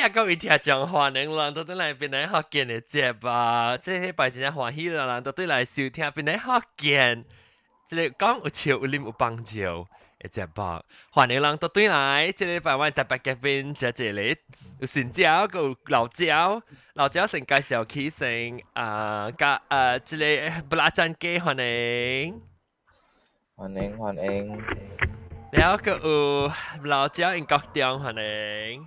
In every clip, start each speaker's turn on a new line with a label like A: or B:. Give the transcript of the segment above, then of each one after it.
A: 也够会听讲话，能人都对来变来福建的节吧。这礼拜真正欢喜了，人都对来收听变来福建。这里讲有笑有啉有帮助。一只包，欢迎人都对来，这里百万特别嘉宾在这里，有新椒，有老椒，老椒先介绍起先，啊，加啊，这里布拉赞鸡欢迎，
B: 欢迎欢迎，
A: 然后个有老椒英国中欢迎。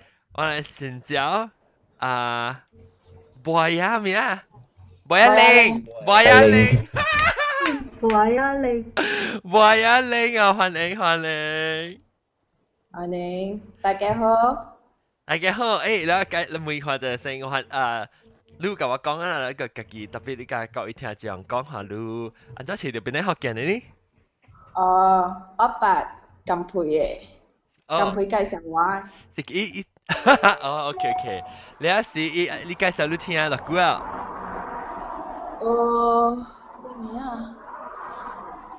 A: 我哋成咗啊，博呀咩啊？博一零，博一零，
C: 博一零，
A: 博一零啊！歡迎歡迎，
D: 歡迎大家好，
A: 大家好。誒，然後介你每話就先我啊。你甲我講啊，一個家己特別你甲各位聽眾講下，你安怎是着邊咧學見的呢？
D: 哦，我爸甘培嘅，
A: 甘
D: 培介紹我。
A: 是伊伊哦，OK OK，你啊是伊，你介绍你听落久啊？
D: 哦，几年啊？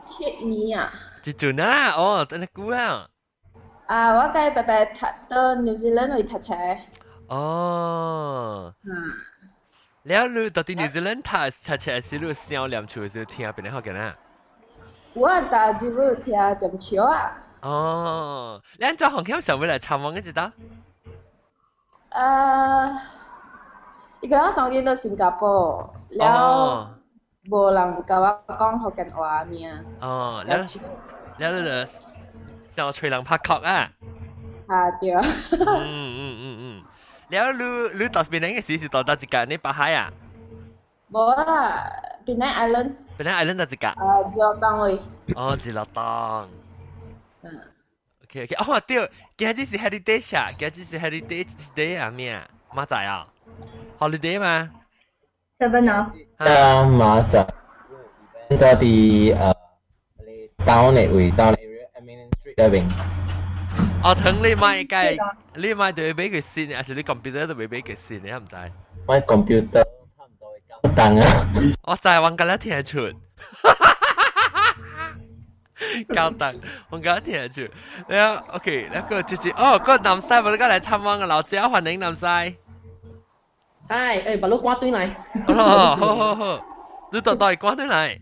D: 七年啊！
A: 一阵啊，哦，真系久啊，
D: 啊，我介白白读到 New Zealand 去读册。
A: 哦，
D: 啊，
A: แล้ว你到底 New Zealand 睇睇睇是你小念处是听边咧学见啊？
D: 我大姊妹听点笑啊！
A: 哦，你按照红桥上会来参望嘅知道？
D: 诶，而家我当年到新加坡，แล้ว
A: 哦。
D: 冇人教我讲福建话咩？
A: 哦，แล้ว 呃，刚刚当年到
D: 新加坡，了，无人甲我讲福建话名。
A: 哦，了了了了，叫吹人拍壳啊！
D: 啊对。
A: 嗯嗯嗯嗯，了你你到边个时是到到一个你北海啊？
D: 无啦，
A: 槟城 island。到一个？
D: 啊，吉隆位。
A: 哦，吉隆坡。
D: 嗯。
A: OK OK，哦对，今日是 heritage 啊，今日是 heritage day 啊咩啊？马仔啊？holiday 嘛？
C: seven 啊，
B: 啊马仔，到啲诶，down 嘅位，down area Eminent Street 嗰边，
A: 哦，等你买嘅，你买就要俾佢先，还是你 computer 都未俾佢先？你唔知？
B: 我 computer 差唔多九档啊，
A: 我就系揾紧一听出。 教凳，我搞聽住。然後 OK，然後接住哦，嗰個南西我哋今日嚟參觀嘅老姐，歡迎南西。
E: 係，誒，把路關對嚟。
A: 好好好好，你到底關對嚟？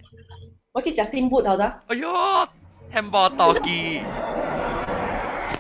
E: 我去 Justin Boot 好得。
A: 哎呦，漢堡多機。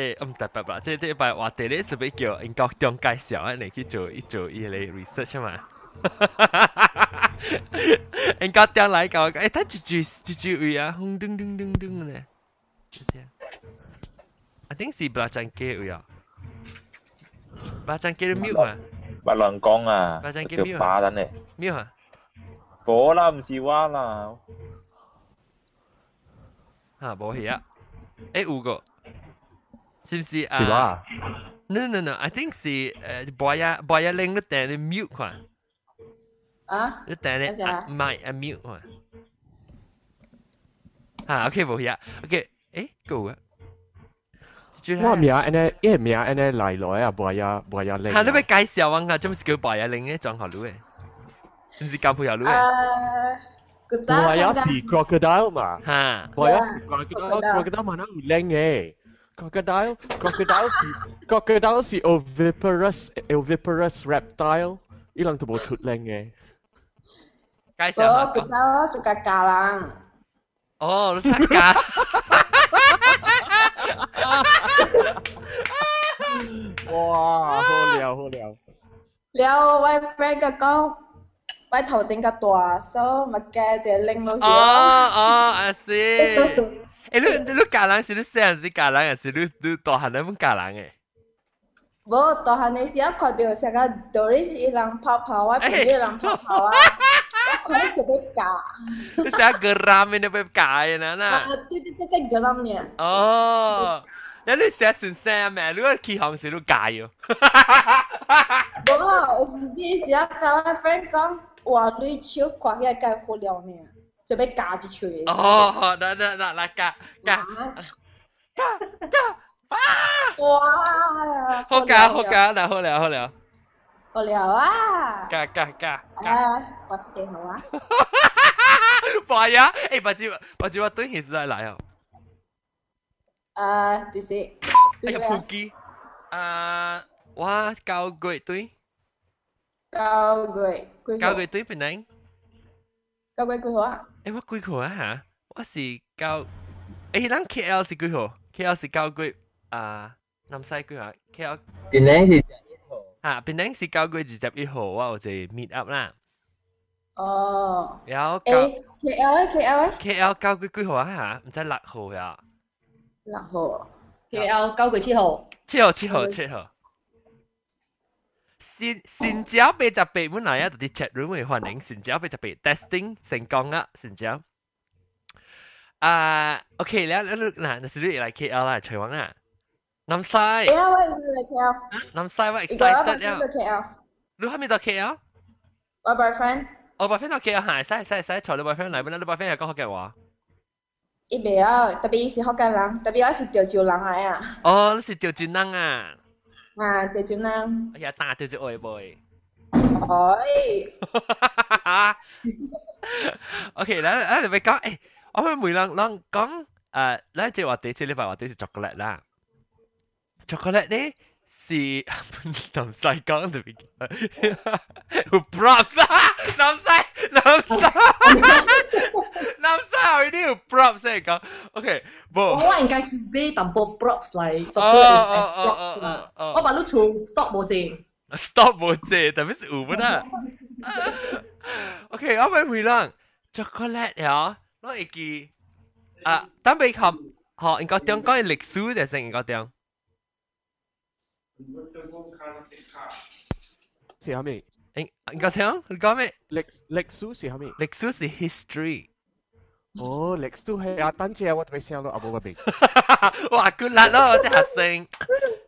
A: 诶唔特别啦，即系即系话地咧，是俾叫英国中介绍啊，你去做一做依类 research 嘛。英国中嚟讲，诶，睇住住住住位啊，轰噔噔噔噔咧，就这样。I think 是布拉珍基位啊，布拉珍基都 mute 啊
B: 白龙江啊，
A: 白阵叫
B: 条
A: 咩啊
B: 巴等你，
A: ，mute 啊，
B: 火啦，唔是蛙啦，
A: 吓冇戏啊，诶有个， 是唔是啊？
F: 是吧？
A: No no no，I think 是诶 boy 啊 boy 啊，令你订你 mute 款。
D: 啊，
A: 你等你
D: 等阵啊
A: 啊，唔系啊 mute 啊。吓，OK 冇嘢，OK，诶够啊。
F: 我名安尼，因为名安尼来来啊，无呀无呀靓。
A: 吓，你咪介绍我下，做乜叫白呀令嘅装学路嘅？是唔是咁配合路嘅？
D: 诶，个早
F: 无呀是
D: 参加
F: crocodile 嘛，
A: 吓，
F: 无呀是 crocodile，crocodile mana 有靓嘅。 Crocodile? crocodile, crocodile, si oviparous oviparous reptile.
A: Ilang tu
D: bocor leng
A: eh.
D: Guys, oh, kita suka kalang.
A: Oh, lu suka kalang.
F: Wow, 好聊好
D: 聊。聊我 friend 嘅講，我頭前嘅大手咪加隻拎到。
A: 哦哦，I see。诶，你你嫁人是你细阵时嫁人，还是你你大汉人muốn嫁人诶？
D: 无大汉你时一看到成个道理是一人泡泡啊，朋友一人泡泡啊，我看就被嫁。
A: 你成日 geram ini 被嫁嘅啦
D: 啊
A: 嗱。，
D: 对对对对，咁样。
A: 哦，你你成日算声咩？你个起行时都嫁咗。
D: 无啊，有时啲时啊，甲我 friend 讲，哇，你手看起来介好了呢， 就被嫁一喙。
A: 哦，那那那那嫁嫁
D: 啊
A: 嫁嫁，
D: 哇！
A: 好嫁好，嫁，那好了好了，
D: 好了啊！
A: 嫁嫁嫁嫁。
D: 啊，我是几好啊？
A: 爸呀，诶，把住把住我对现实嚟哦。
D: 啊，就是。
A: 哎呀，扑机，啊，我教过对，
D: 九月几号？
A: 教过对边领？
D: 九月几号啊？
A: 诶，我几号啊吓？我是教，诶，咱 KL 是几号？KL 是教过啊，南西几号？KL
B: 边领是
A: 吓，边领是教过二十一号，我有一 meet up 啦。
D: 哦。
A: 然后教
D: 诶，K L 咧，K L 咧，
A: KL 教过几号啊吓？唔知六号呀？
D: 六号。
E: K L 九月七号，
A: 七号七号七号。 善善者八十八本來啊，啲 chat room 會歡迎善者八十八 testing 成功啊，善者。啊，OK，你啊，你嗱，你是你嚟 KL 啦，徐王啊，南西。
D: 係啊，我嚟 KL。
A: 南西，我 excited
D: 啊。
A: 你喺邊度 KL？
D: 我 boyfriend。
A: 我 boyfriend 到 KL 係，使使使，坐你 boyfriend 嚟，本來你 boyfriend 係講福建話。
D: 伊袂曉，特別伊是福建人，特別我是潮州人嚟啊。
A: 哦，你是潮州人啊？
D: 啊，潮州人，
A: 哎呀，打潮州外 boy。
D: 哎，
A: OK，嗱嗱，你咪讲，诶，我哋每人人讲，诶，咧即系话第一次礼拜话第一次 chocolate 啦，chocolate 咧是南西讲特别，props 啊，南西南西 条 props 嚟讲，OK，
E: 我
A: 冇，
E: 应该俾淡薄 props 嚟做
A: 哦
E: 佢
A: 哦
E: as
A: 哦
E: props
A: 哦
E: 啦。
A: 哦
E: 我把你做 stop 冇字，
A: ，stop 冇借，特别是五分啊，OK，我咪每人 chocolate 呀，攞一记。啊，等俾冚，学应该点讲历史定系应该点？
F: 是虾米？
A: 应应该点？你讲咩？
F: 历历史是虾米？
A: 历史是 history。
F: 哦，历史系啊，等阵我特别想到阿冇个名。
A: 哇，good 辣咯，即系升，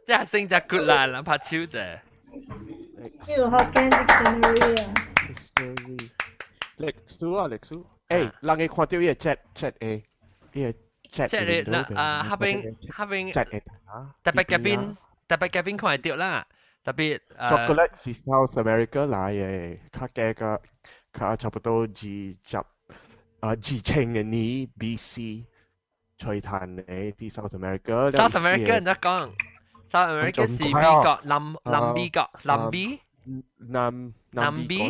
A: 即系升就 good 辣，谂拍超啫。
C: 呢个 Hokkien Dictionary 啊，
F: history 历史啊，历史。诶，人哋看到呢个 chat chat A，呢个 chat
A: 即系你嗱啊，下边下边
F: chat A 啊，
A: 特别嘉宾，特别嘉宾看系掉啦，特别诶
F: chocolate 是 South America 来嘅，佢嘅个佢差不多二十 啊自稱嘅呢 B.C. 吹彈你啲 South America。
A: South America 唔得講，South America 是美國南南美國南美
F: 南
A: 南美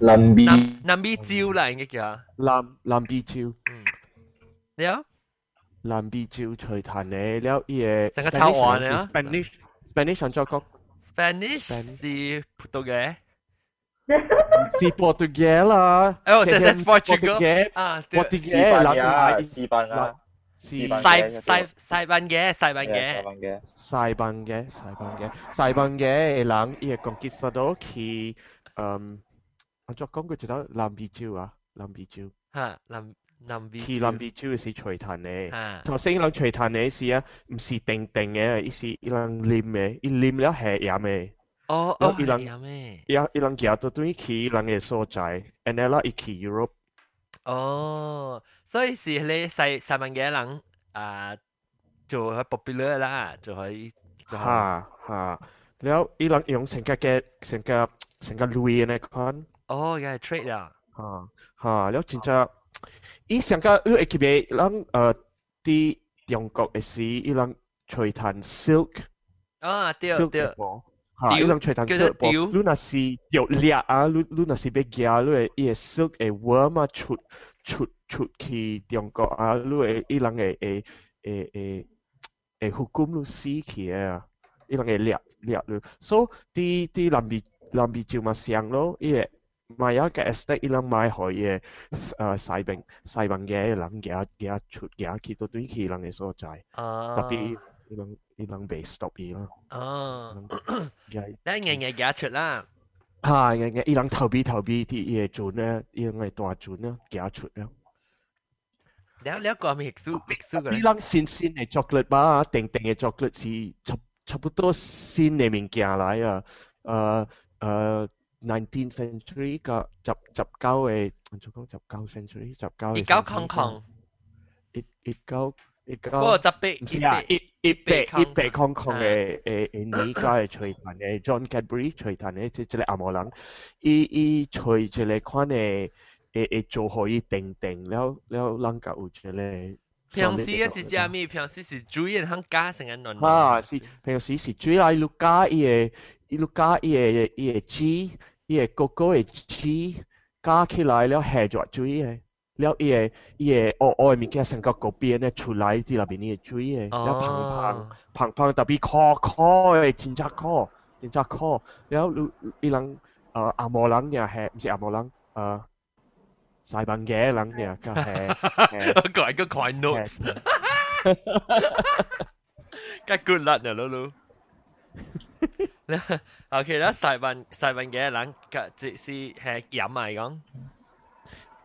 B: 南美
A: 南美洲啦，應該叫
F: 南南美洲。
A: 嗯，你好。
F: 南美洲吹彈你了，嘢。
A: 成個抽完啦。
F: Spanish Spanish 上作曲。
A: Spanish 是葡萄牙。
F: 是 Portugal 啦。
A: 哦
F: 其实
A: that's
F: 唔是
A: Portugal
F: Portugal
A: 啊，对
F: Portugal
G: 西班
F: 嗱
G: 牙，
F: 就
G: 西班牙，
F: 是
G: 西班
A: 西
G: 牙
A: 西西班牙，西班
G: 系西
A: 牙。
G: 班牙，
F: 西班牙，西班牙，西班牙嘅人伊个 conquistador 去，嗯，我再讲句就得南美洲啊，南美洲，
A: 吓，南南美
F: 去南美洲是吹弹嘅。
A: 吓，
F: 头先人吹弹嘅是啊，唔是定定嘅，伊是伊人啉嘅，伊啉了系饮嘅。
A: 哦哦，
F: 有伊人
A: 系啊咩？
F: 伊伊人行到对去伊人嘅所在，and then 啦，伊去 Europe。
A: 哦，所以是你西西班牙人啊，做喺 popular 啦，做喺做喺
F: 吓吓，แล้ว伊人用成个嘅成个成个镭嘅款。
A: 哦，又系 trade 啊，
F: 吓吓，了真正，伊上个你会记袂人诶啲中国嘅时，伊人吹弹 silk
A: 啊对
F: silk
A: 对
F: 嘅，波，吓，伊
A: 吊
F: 人吹弹
A: 叫做
F: silk 波，
A: 吊
F: 你若是有掠啊，你你若是要惊，你会伊个 silk 会 worm 啊出出出去中国啊，你会伊人会会会会会 hukum 你死去嘅啊，伊人会掠掠你，所以啲啲南美 南边就嘛上咯，伊个买一个 estate 伊啷买可以诶西边西边嘅人嘅嘅出嘅去到对去人嘅所在，
A: 啊，
F: 特别 伊啷伊啷被 stop 伊啦，
A: 哦，
F: 嘅
A: 你日日嘅出啦，
F: 吓嘅嘅伊啷投币投币啲嘢做咧，伊啷系大做咧，嘅出咧。
A: แล้วแล้วก็มีเอกซูเอกซูกัน
F: 伊啷新新嘅 chocolate 吧，定定嘅 chocolate 是差差不多新嘅物件来啊，诶诶。19th century 个十十九嘅，就讲十九 century 十九
A: 一九空空，
F: 一一九 一
A: 個，我十八，
F: 唔知啊，一一百一百 Hong Kong 嘅誒誒女家嘅吹彈嘅 John Cadbury 吹彈嘅，即即係阿摩人，伊伊吹即係款嘅誒誒做可以定定，了了人家有即係。
A: 平時嘅是食咩？平時是煮嘢肯加成嘅卵。
F: 啊，是平時是煮嚟碌加伊嘅伊碌加伊嘅伊嘅雞，伊嘅哥哥嘅雞加起來了下咗煮嘅。了伊個伊個黑黑嘅物件成個嗰邊咧出來啲入邊啲水嘅，了芳芳芳芳特別苦苦嘅，真正苦，真正苦。了伊人誒阿摩人又係，唔是阿摩人誒西班牙人又個係，
A: 個係個 coin note，個 good luck 啊，老老。OK 啦，西班西班牙人個即是係飲嚟講。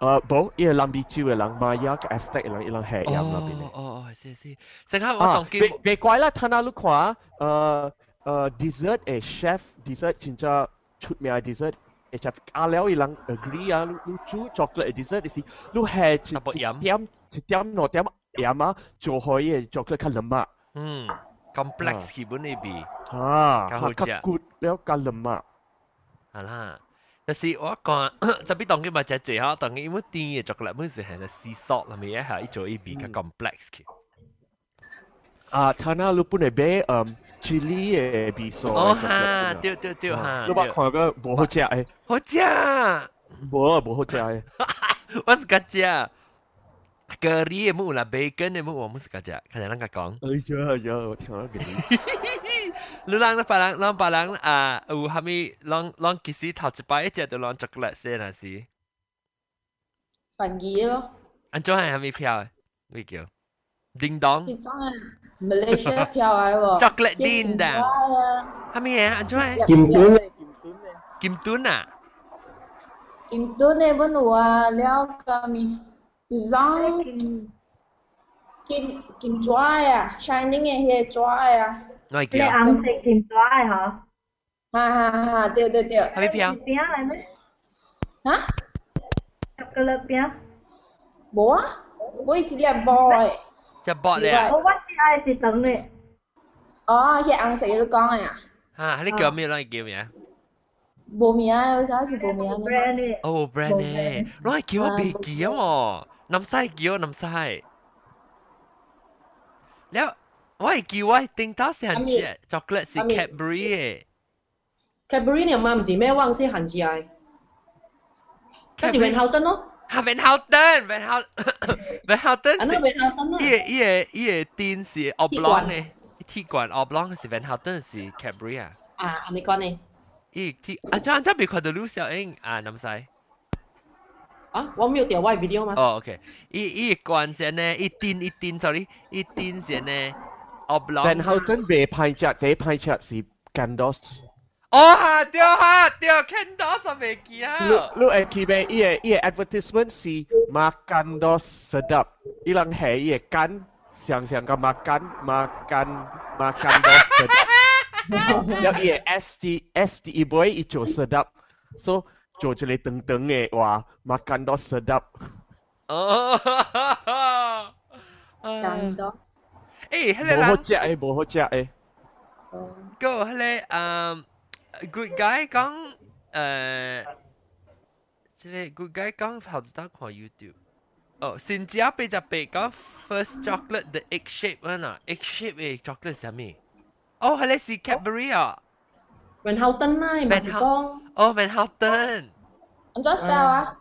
F: 诶，冇，因为南边州嘅人买一个 estate 人，一人系饮那边嘅。
A: 哦哦，是是，成刻我当见。
F: 别别怪啦，睇下你看，诶诶 dessert 诶 chef dessert 真正出名嘅 dessert。诶 chef 阿了伊人 agree 啊，你煮 chocolate dessert 是，你系一点一点两点饮啊，就可以 chocolate 较腍啊。
A: 嗯。complex 基本呢边
F: 啊，较好食，骨了较腍啊，
A: 系啦。 但是我讲，特别当佢咪只只吓，当佢因为甜嘅 chocolate 本身系系 sea salt 啦，咪一系一做一边较 complex 嘅。
F: 啊，他那你本嚟买嗯 chili 嘅味素。
A: 哦哈，对对对哈。
F: 你捌看个无好食诶？
A: 好食。
F: 无无好食诶。
A: 我是个食。curry 嘅木啦，bacon 嘅木我唔是咁食，看人家讲。
F: 哎呀呀，我听到佢。
A: 你让那别人，让别人啊，有系咪让让其实头一摆一只就让 chocolate 先系是？
D: 反义咯。
A: 安怎系系咪票？咩叫？叮当。
D: 叮当啊，Malaysia 票嚟喎。
A: chocolate 叮当。系咪嘢？安怎系？
B: 金墩嘅，金墩嘅。
A: 金墩啊？
D: 金墩嘅本有啊，了个咪。rong kim kim chua à shining嘅嘢 chua à
A: 我记啊。
C: 你红色金纸的吼？
D: 哈哈哈！对对对。
A: 还没飘。
C: 饼来没？
D: 啊？
C: 巧克力饼。
D: 无啊，我一粒薄诶。
A: 只薄咧。
C: 我我只爱是长咧。
D: 哦，迄红色你讲诶啊？
A: 哈，你叫咩？你叫咩？
D: 无名啊，为啥是无名
C: 呢？
A: 哦，brand 呢？侬系叫我别记啊嘛，南西叫南西。了。我係叫我頂到
E: 是很似 chocolate 是 Cadbury 嘅。Cadbury 你媽唔是咩旺是很似係，但是 Van Houten 咯。
A: 啊，Van Houten，Van Houten，Van Houten，伊個伊個伊個店是 oblong 嘅，鐵管 oblong 是 Van Houten 是 Cadbury 啊。
E: 啊，你講呢？
A: 伊鐵啊，真真別看到 Lu Xiao Ing 啊，諗曬。
E: 啊，我没有点外 video 吗？
A: 哦，OK，一一关先呢，一定一定，sorry，一定先呢。，oblong。
F: Van Houten 未派只，第一派只是 Gandos。
A: 哦哈，对哈，对，Gandos 我未记啊。
F: 你你会记咩？伊个伊个 advertisement 是 Makandos sedap，伊人系伊个干，想想个 makan makan Makandos sedap。有伊个 S T S T 一杯伊做 sedap，so 做一个长长嘅话，makan 到 sedap。
A: 哦，
D: 感 到。
A: 诶，迄个
F: 无好食诶，无好食诶。
A: 个迄个嗯，good guy 讲诶，即个 good guy 讲后日得看 YouTube。哦，新加坡就被讲 first chocolate the egg shape 啊，egg shape 嘅 chocolate 系咩？哦，系你是 Cadbury 啊？
E: Van Houten 啦，唔系讲。
A: 哦，Van Houten。
D: 安怎 spell 啊？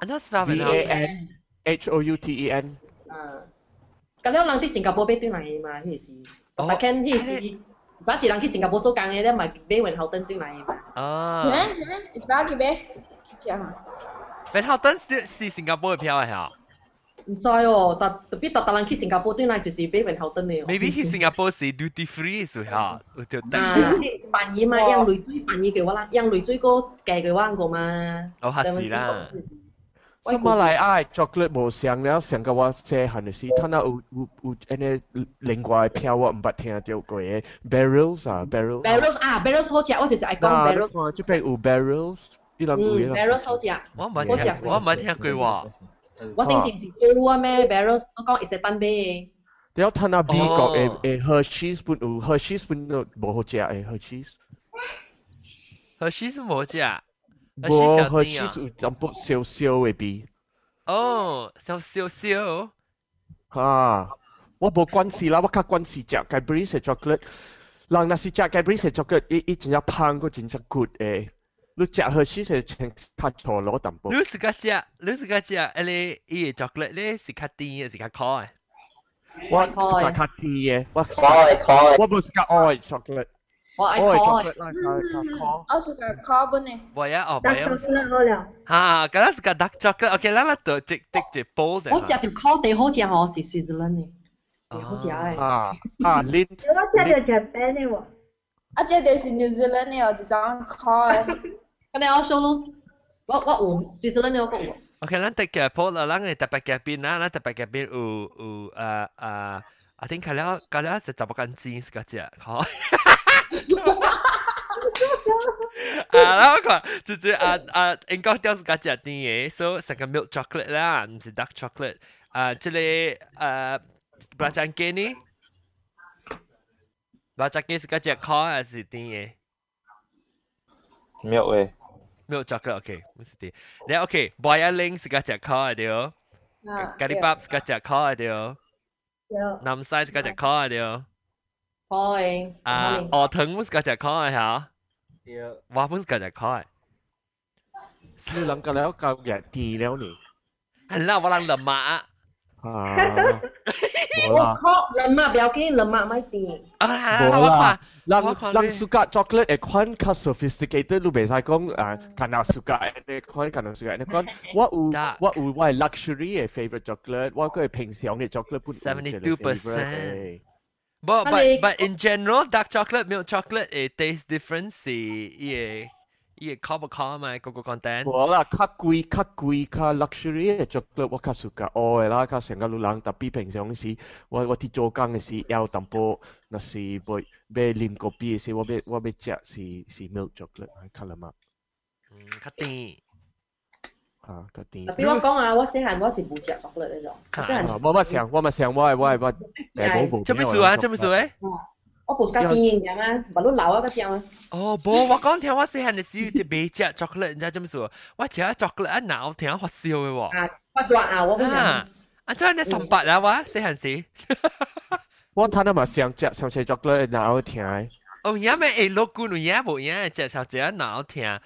A: 安怎 spell
F: Van Houten？ H O U T E N。
E: 啊， 咁样人啲新加坡俾对嚟嘛，迄是。但系迄是 早一人去新加坡做工嘅，咧咪买云后灯进来嘅嘛。
A: 啊，
D: 咩咩？一百几杯？这样啊？
A: Ben 后登是是新加坡嘅票啊，吓
E: 唔知哦，特特别特特人去新加坡进来就是买云后灯嘅。
A: ，maybe 去新加坡是 duty free 所以吓，有条灯，
E: 啊，办嘢嘛，让泪水办嘢嘅话啦，让泪水个计嘅话个嘛。
A: 哦，吓是啦。
F: 咁马来亚 chocolate 无上了，上个我细汉嘅时，睇下有有有安尼另外嘅票我唔捌听到过嘅 barrels 啊 barrels。
E: barrels 啊，barrels 好食，我就是爱讲
F: 嗱，你
E: barrels。
F: 看这边有 barrels，呢两
E: 嗯
F: 位啦。
E: ，barrels 好食。
A: 我唔系听，我唔系听句话。
E: 我顶前前报啊咩 barrels，我讲一只单杯。
F: 你有睇下美国
A: 哦
F: 诶诶 Hershey's 本有 Hershey's 本都无好食诶 Hershey's。
A: 何时是冇食？
F: 无
A: 何时小店
F: Hershey's
A: 啊？
F: 有淡薄少少嘅味。
A: 哦，小小小，
F: 吓，我无关系啦，我较关系食 Cadbury 嘅 chocolate。人若是食 Cadbury 嘅 chocolate，伊伊真正香，个真正 good 诶。你食 Hershey's 嘅清较错攞淡薄。
A: 你是个食，你是个食，诶你伊 chocolate 咧是较甜嘅，是较苦嘅。
F: 我是较较甜嘅，我
B: 开开
F: 我无是较爱 chocolate，
E: 我爱
F: 爱
E: 开。
F: chocolate 啦，较较苦。
D: 我是个 carbon 呢。
A: 我呀，哦，我
C: 但
A: 呀
C: 是，是好了，
A: 哈，嗰个是个 dark chocolate。OK，咱咱就直直直煲啫。
E: 我食条烤地好食哦，是 Switzerland 嘅，地好食诶。
F: 啊啊，恁
C: 我吃到日本的喎，
D: 啊，这就是 New Zealand 呢，一种 call 的。
E: 咁你我 show 咯，我我有 Switzerland 嘅我讲喎。
A: OK，咱特嘅煲啦，咱嘅特别嘅边啦，咱特别嘅边有有诶诶，我听佢了佢了是十八根筋是个只，好。 啊，然后佢就就啊啊，英国掉是个只啲嘢，so 成个 milk chocolate 啦，唔是 dark chocolate。啊，这里诶 belacan ke ni belacan ke 是个只 call 还是啲嘢？
B: 没有诶，
A: milk chocolate OK，唔是啲。然后 OK，boiling 是个只 call 对哦。
D: 啊，
A: 咖喱밥是个只 call 对哦。
C: 有
A: 南西是个只 call 对哦。
E: 开。
A: 啊，鹅藤是个只 call 吓。
B: 对，
A: 话本是个只 call。
F: 你人个了够日甜了呢？
A: 系啦，我谂谂马。
F: 啊，无啦。
E: 烤人嘛，不要紧，人嘛咪甜。
A: 啊，系啦，
F: 无
A: 我看
F: 啦。。人
A: 我看你
F: 人 suka chocolate 诶款较 sophisticated，你袂使讲啊，干那 suka 诶款，干那 suka 诶款。我有
A: 得
F: 我有我系 luxury 嘅 favorite chocolate，我个系平常嘅 chocolate 本
A: 72%。But
E: 啊
A: But
E: but
A: but in general, dark chocolate, milk chocolate, it tastes different. See, yeah, yeah, copper copper my cocoa content.
F: Wala kakui kakui ka luxury chocolate waka suka. Oh, ela ka senga lulang tapi pengsong si wa wa ti jogang si el tampo na si boy be lim kopi si wa be wa be chia si si milk chocolate kalama. Kati. 嘛，
A: 嗯，较甜。
F: 啊个甜。
E: 特别我讲啊，我细汉我是冇食 chocolate 呢种，我细
F: 啊
E: 汉
F: 我乜想，我乜想，我系我系我诶冇冇。
A: 做咩事啊？做咩事诶？
E: 我冇食甜嘅嘛，唔系都老啊嗰只啊。
A: 哦，无，我讲听我细汉嘅时候，特别食 chocolate，你知做咩事？我食 chocolate 啊，闹听发烧嘅喎。
E: 啊，我抓啊，我嗰
A: 啊
E: 只。，
A: 啊，做你十八啊，我细汉时。
F: 我睇到嘛想食想食 chocolate，然后听诶。
A: 哦，而家咪诶老姑娘而家冇嘢，只手只闹听。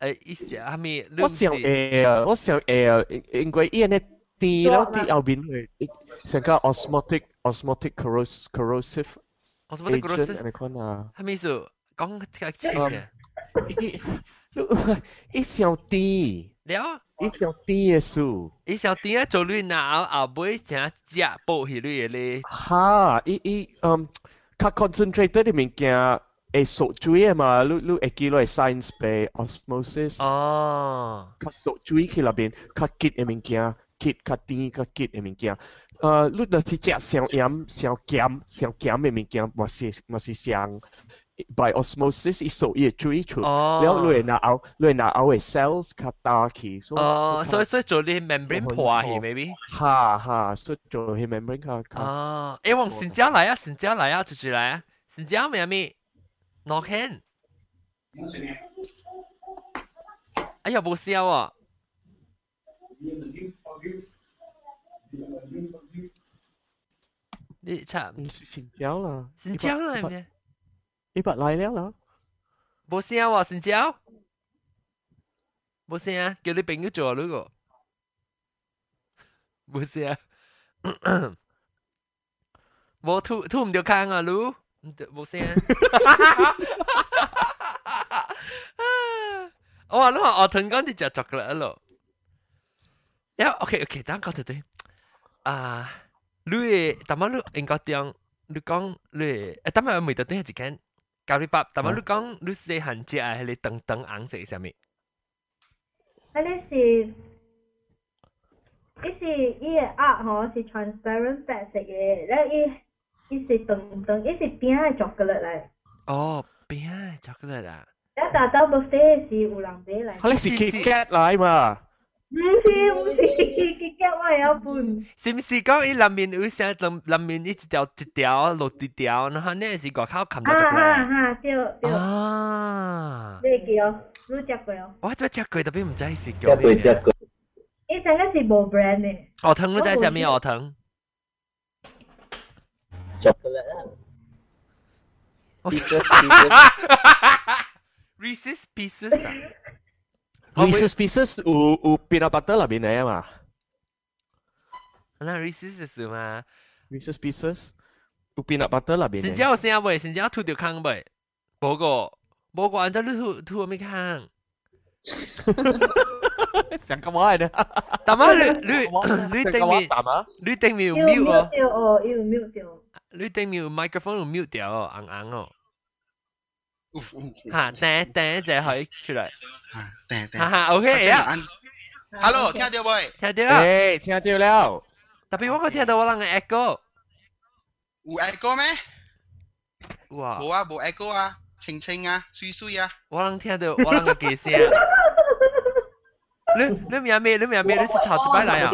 A: 诶，一些阿咪，
F: 我想诶，我想诶啊，因为伊安尼然后滴后面会，成个 osmotic osmotic corros corrosive osmotic
A: corrosive
F: 那款啊，
A: 阿咪是讲听清嘅，
F: 一一小滴，
A: 了，
F: 一小滴耶稣，
A: 一小滴啊，做乱啊，阿不会成加暴起乱嘅咧，
F: 哈，一一嗯，佮 concentrated 嘅物件。会熟水嘅嘛，你你会记落系 science 被 osmosis。
A: 哦，
F: 较熟水去那边，较结嘅物件，结较甜较结嘅物件。呃，你若是食上盐、上咸、上咸嘅物件，嘛是嘛是上 by osmosis 伊受伊嘅水出，
A: 哦，
F: 了你会拿后你会拿后嘅 cells 较大去，所以
A: 哦，所以所以做你 membrane 破去，maybe。
F: 哈哈，所以做佢 membrane 较较
A: 哦，诶，往新疆来啊，新疆来啊，出去来啊，新疆咩咪？ 诺肯。哎呀，冇笑啊！你差
F: 唔是新疆啦，
A: 新疆系咩？
F: 你捌来了啦？
A: 冇声喎，新疆。冇声啊，叫你朋友做呢个。冇声啊。冇吐吐唔到坑啊，噜。 冇声。我话你话我同讲啲就作啦咯。呀，OK OK，等讲对对。啊，你但系你应该点？你讲你诶，但系未到对系一间教你爸，但系你讲你细汉只系你等等颜色上面。
C: 啊，你是，伊是伊个鸭吼是 transparent 白色嘅，然后伊 伊是长长，伊是边嘅巧克力嚟。
A: 哦，边啊，巧克力啊！
C: 一打到 buffet 是有人买嚟。
F: 佢是 Kit Kat 嚟嘛？
C: 唔是唔是，结结我有半。
A: 是唔是讲伊里面有些里里面一条一条落一条，然后呢是个靠冚
C: 啊
A: 咗巧克力。
C: 哈哈，对对，
A: 啊！
C: 你记哦，你食过哦？
A: 我做咩食过特别唔知是
B: 食
A: 叫咩嘅。
B: 过食过，
C: 伊成个是无 brand 嘅。
A: 鹅藤你知系咩鹅藤？
B: 巧克力啦。Pieces
A: Reese's
B: pieces
A: Pieces 啊！
F: Reese's Pieces 有有 peanut butter 入边嘅嘛
A: 那 Reese's 是嘛？
F: ？Reese's Pieces 有 peanut butter 入边嘅。
A: 新疆有声未？新疆吐条坑未？冇个冇个，按照你吐吐咩坑？
F: 想干嘛呢？
A: 但系你你你顶面
F: 啊？
A: 你顶面有
C: 有
A: mute 哦，
C: 掉哦，有 mute 掉。
A: 你顶面有 microphone 有 mute 掉哦，硬硬哦。
G: 呜呜，
A: 吓，掟掟就可以出嚟。
G: 啊，等等
A: 哈，哈，OK 啊，
G: Hello，听到未？
A: 听到啊。
F: 诶，听到了。
A: 特别我个听到我人嘅 echo。
G: 有 echo 咩？
A: 哇！
G: 冇啊，冇 echo 啊，清清啊，水水啊。
A: 我能听到我人嘅机声。 你你名咩？你名咩？你是头一摆来啊？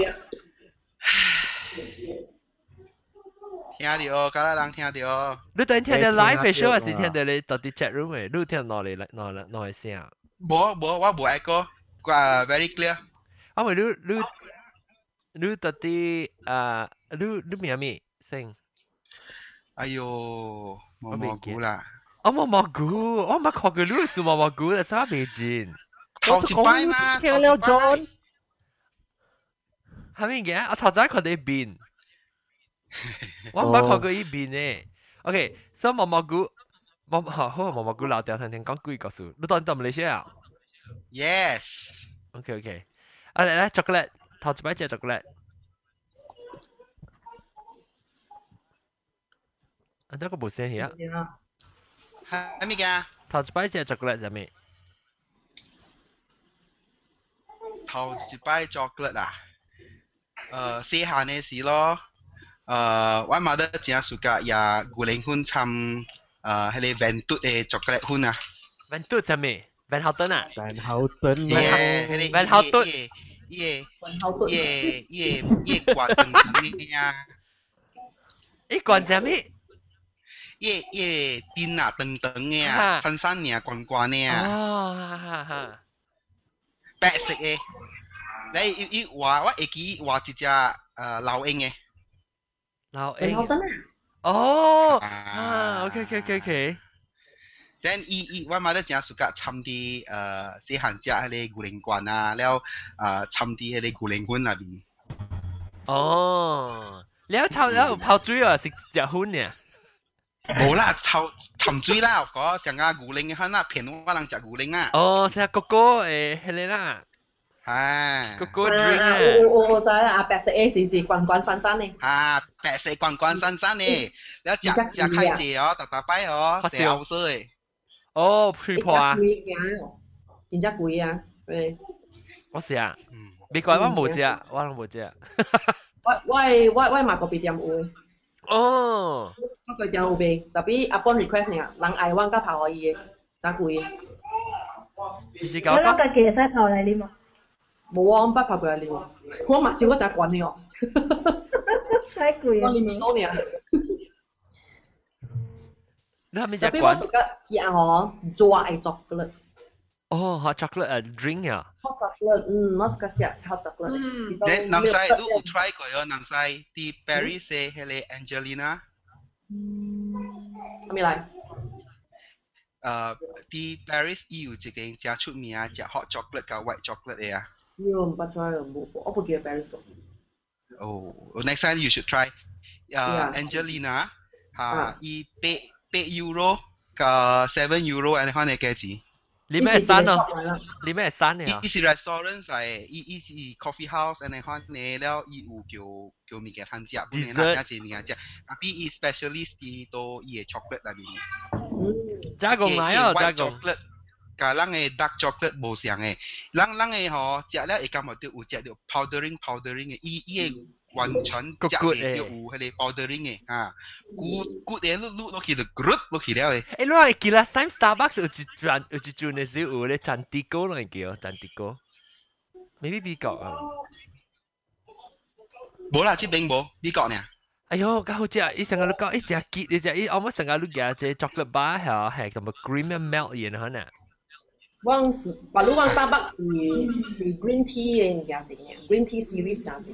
G: 听到，家人听到。
A: 你等听到
F: 诶
A: live 嘅
F: 听到
A: show 还是
F: 啊
A: 听到你到啲 chat room 嘅？你有听到哪里哪里哪里声？
G: 冇冇，我冇 echo，啊，very clear。
A: 啊，喂，你你你到啲啊？你你名咩声？
G: 哎呦，冇蘑菇啦。
A: 我冇蘑菇，我冇看过你是冇蘑菇，但系我未见。
G: 头一摆嘛，
F: 听了 John。
A: 系咪嘅？我头先看到一边，我冇看过一边呢。OK，所以冇蘑菇，冇好好冇蘑菇老掉听听讲几个数。你当你到马来西亚？
G: Yes。
A: OK OK，啊嚟嚟，chocolate，头一摆只 chocolate。啊，得个冇声嘢。
G: 系咩嘅？
A: 头一摆只 chocolate 系咩？
G: 头一摆 chocolate 啊？诶，细汉嘅事咯。诶，我妈得真 suka 呀古灵粉参诶，系你 Ventus 嘅 chocolate 粉啊。
A: Ventus 系咩？Van Houten 啊？
F: Van Houten
G: 耶，系你
A: Van Houten
G: 耶耶
E: 后
G: 耶耶耶关等等嘅啊。
A: 呢罐系咩？
G: 耶耶电啊等等嘅
A: 哈
G: 啊，新新嘅关关嘅啊。
A: 哦，哈哈哈。
G: 白色嘅，你要要話我會記話一隻誒老鷹嘅，
A: 老鷹。
E: 老鷹。
A: 哦，
G: 啊
A: ，OK OK OK OK。
G: then 伊伊我嘛咧正 suka 參啲誒細漢只迄個古靈館啊，了誒參啲迄個古靈館那邊。
A: 哦，了參了有泡水啊，食食薰呢。
G: 冇啦，頭沉水啦，嗰陣間古靈嘅嚇，那片我能食古靈啊。
A: 哦，即係哥哥誒，係你啦。
G: 係。
A: 哥哥 drink
E: 啊。我我我知啦，白色 A 是是滾滾山山呢。
G: 啊，白色滾滾山山呢，你食食開字哦，特特擺哦，掉水。
A: 哦，配破啊。
E: 真正貴啊，誒。
A: 我食啊，美國我冇食，我冇食。
E: 我我我我買個別店會。嘅，
A: 哦，
E: 我个店有卖，特别 upon request 呢，人嗌我甲跑可以嘅，真贵嘅。
A: 直接
C: 你
A: 搞讲。
C: 攞个其实头嚟啉啊？
E: 冇啊，我唔捌跑过嚟了，我嘛少我食惯嘅哦，
C: 太贵啊！
E: 我里面多呢。
A: 你系咪
E: 特别我
A: 食罐？
E: 食个食哦，dry chocolate。
A: Oh, hot chocolate uh, drink à
E: Hot chocolate, um mm, mas kacang hot chocolate.
A: Mm.
G: Then nang sai lu u try ko yo Nam sai ti Paris say hele Angelina.
E: Ami lai.
G: Uh, ti Paris i u chi keng jia chu mi a jia hot chocolate ka white chocolate
E: ya. Yo, pa try yo bu. Opo ge Paris ko.
G: Oh, next time you should try. Uh,
E: yeah.
G: Angelina ha
E: uh,
G: i pe pe euro ka 7 euro and how ne ke ji.
A: 你咩山
E: 呢
A: 啊
E: 啲就係 shop 嚟啦？
A: 你咩山嚟啊
G: 伊伊？是 restaurant 係伊伊是 coffee house 安尼款呢了，伊有叫叫物件通食，本來
A: Dessert
G: 哪只物件食，但係伊 specialist 啲都伊嘅 chocolate 內面。
E: 嗯，
A: 加工來啊，加工。
G: chocolate，甲咱嘅 dark chocolate 無相嘅，咱咱嘅吼食了會感觉到有食到 powdering powdering 嘅，伊伊嘅完全食
A: 骨
G: 嘅有迄个 powdering 嘅啊，骨骨嘅碌碌落去就 group 落去了嘅。
A: 诶，你话记啦，Time Starbucks 有一转有一转嘅时候有咧产地糕嚟叫产地糕，maybe 美国啊。
G: 无啦，即边无美国呢。
A: 哎呦，咁好食！伊成日都讲，伊食结，伊食伊，我冇成日都夹只 chocolate bar 系系咁啊 cream and milk 嘢可能。
E: 汪是，白鲁汪 Starbucks 是是 green tea 嘅物件子嘅，green tea series 价子。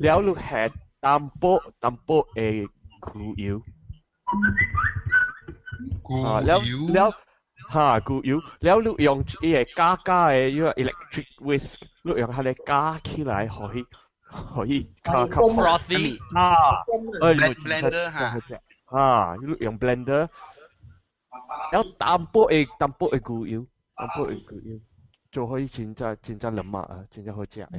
F: 然后下淡薄淡薄嘅固油，啊，然后然后下固
A: 油，
F: 然后用呢
G: 个加加嘅
F: 呢个 electric whisk，用佢嚟加起来可以可以加加 frosty，啊，诶，用 blender 吓，啊，用用 blender，然后淡薄嘅淡薄嘅固油，淡薄嘅固油就可以整只整只两马啊，整只好
E: 正嘅。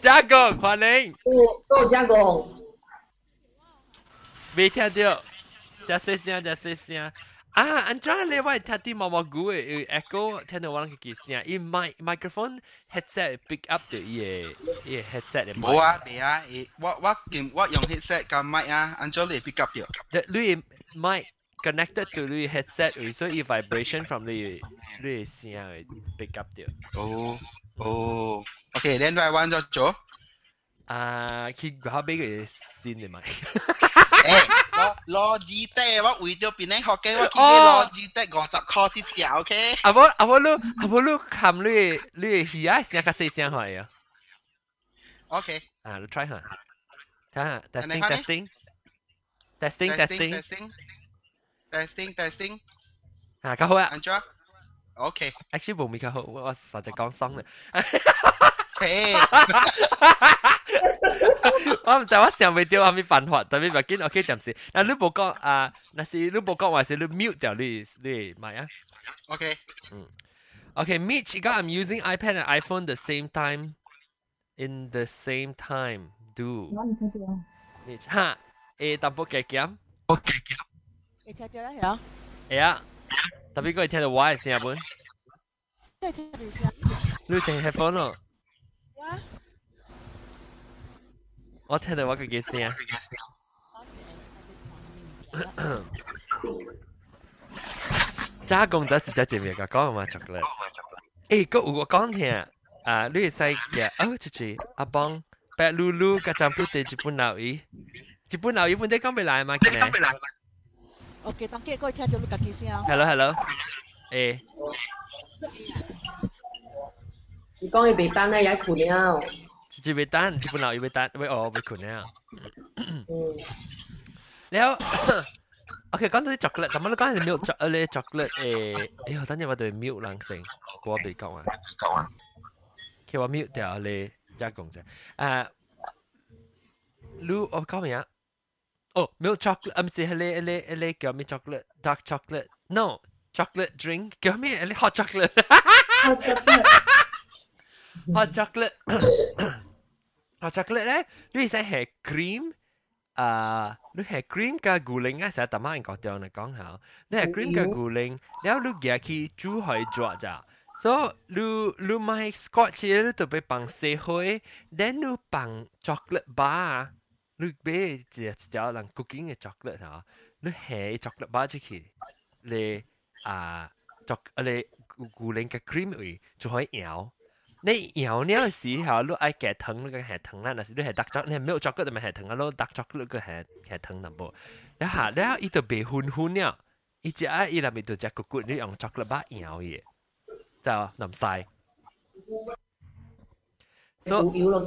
A: 加工欢迎。
E: 都都有加工，
A: 未听到，只细声，只细声。啊，安怎你我听啲毛毛鼓嘅 echo，听到我啷个几声？伊麦 microphone headset pick up 到伊嘅伊嘅 headset 嘅。
G: 冇啊，未啊，诶我我见我用 headset 加麦啊，按咗你 pick up 掉。
A: 你嘅 mic connected to 你 headset，所以 vibration from 你你嘅声嘅 pick up 到。
G: 哦 哦，OK，then by one 咗做。
A: 啊，佢后边嘅线嚟咪？
G: 诶，攞攞纸袋，我为咗变你学嘅，我见你攞纸袋五十块先食，OK？
A: 阿冇阿冇你阿冇你冚你你嘅耳啊，声较细声系啊。
G: OK，
A: 啊，你 try 下，睇下 testing
G: 你睇
A: testing testing testing。
G: testing testing testing，
A: 啊，较好啊
G: 按咗 ，OK，
A: ，actually 冇咪较好，我实际讲爽咧。
G: 嘿，
A: 我唔知我想未到系咪办法，但系唔紧，OK 暂时。嗱，你冇讲啊，那是你冇讲话是你 mute 掉你你咪啊。
G: OK，
A: Okay, Mitch, you got I'm using iPad and iPhone the same time. In the same time, do.
C: 我唔听到啊。
A: Mitch, ha. Eh, tampo kaya kiam?
H: 你听到啦，系啊，
A: Yeah. Tapi kau听到我嘅声本，
H: 即系听到先。
A: 你净 headphone 咯。
H: 哇，
A: 我听到我嘅声。加工得是在前面个讲嘛 chocolate。诶，个有我讲听啊，你会使嘅哦，就系阿邦白露露加占卜地日本闹伊，日本闹伊本地讲未来嘛，嘅咩
H: OK，當結果聽到你自己聲。
A: Hello，Hello，誒。
E: 你講伊未等咧，也困了。
A: 一未等，一本老伊未等，未哦，未困了。
E: 嗯。
A: 然後，OK，講到啲 chocolate，咁我講係 milk chocolate chocolate 誒，哎呦，等陣我對 milk 冷性，我未講啊。叫我 milk 掉你，再講啫。誒，Lu，我講咩啊？oh, milk chocolate. I'm saying hello, hello, hello, gummy chocolate, dark chocolate. No, chocolate drink, gummy, hello, hot chocolate. hot chocolate. hot chocolate. hot chocolate eh? Nó sẽ hệ cream. À, nó hệ cream cả gù linh á, sẽ tạm anh có tiêu này con hảo. Nó hệ cream cả gù linh, nếu lúc giờ khi chú hỏi dọa chả. So, lu lu mai scotch lu tụi bay bằng se hôi, then lu bằng chocolate bar. 你俾一一条人 cooking 嘅 chocolate 吓，你系 chocolate bar 出去，你啊 choc 你古灵嘅 cream 位就可以摇。你摇呢个时候，你爱夹糖，你个系糖啦。但是你系 dark chocolate，你系没有 chocolate 就咪系糖啊。你 dark chocolate 个系系糖淡薄。然后然后伊就被混混了，伊只啊伊入面就只骨骨，你用 chocolate 把摇嘢，就淋晒。
E: 有油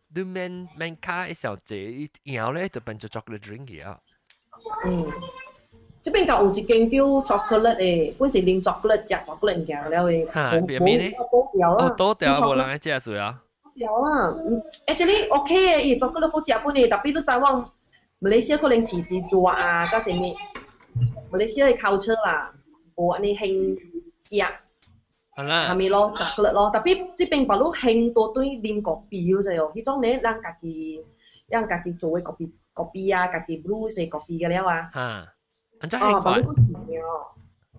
A: 你免免卡一小只，然后咧就变做 chocolate drink 嘅。
E: 嗯，这边旧有一间叫 chocolate 嘅，本是啉 chocolate 食 chocolate 嘅了嘅。
A: 吓，边边咧？
E: 多条啦。
A: 哦，多条无人爱食水啊。
E: 有啊，actually OK 嘅，伊做嗰啲好食本嘅，特别都在往马来西亚可能提示做啊，加什么马来西亚嘅 culture 啦，冇安尼兴食， 系咪咯？特别咯，特别这边把路很多对练国标就哟，迄种你让家己让家己做嘅国标国标啊，家己 blue 写国标嘅了啊。吓，人家很哦。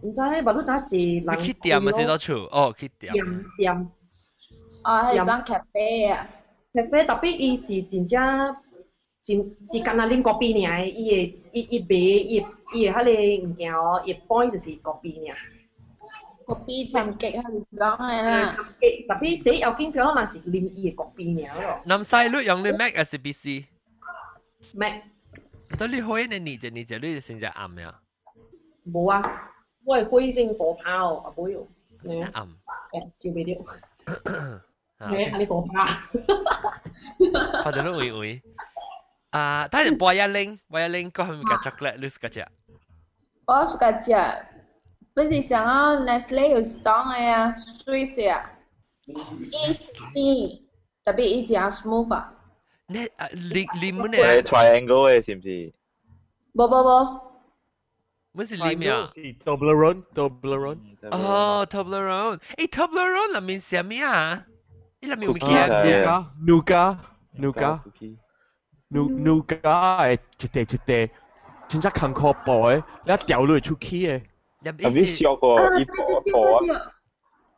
E: 唔知把路咋子？
A: 你去点啊？知道处哦，去点。
E: 点点。
D: 啊，系张咖啡啊，
E: 咖啡特别伊是真正真是干那练国标尔，伊会伊伊卖伊伊下咧唔惊哦，一 point 就是国标尔。尔。
D: 咖啡参激系种嘅啦。
E: 特别第一要紧条，咱是啉伊个咖啡尔咯。
A: 南西你用你 Mac 还是 PC？
E: Mac。
A: 到你开呢年只年只你成只暗呀？
E: 无啊，我系开正大炮哦，阿妹哦。
A: 暗。
E: 诶，照袂了。
A: 诶，
E: 安尼大炮。
A: 或者你会会。啊，但系博一零，博一零个系咪个 chocolate 你系食？
D: 我suka 食， 你是想要 Nestle 有种嘅啊，Swiss 啊，伊特别伊正 smooth 啊。
A: 你啊，你你们
B: 系
A: 咧？
B: triangle 嘅，是唔是？
D: 无无无，
A: 乜是你咩啊？
F: 是 Toblerone，Toblerone。
A: 哦，Toblerone，诶，Toblerone 里面系咩啊？呢里面有咩嘅啫？
F: Nougat，Nougat，Nougat，Nougat 系一地一地，真正坎坷薄嘅，你一掉落出去嘅。
B: 还没熟哦一包一啊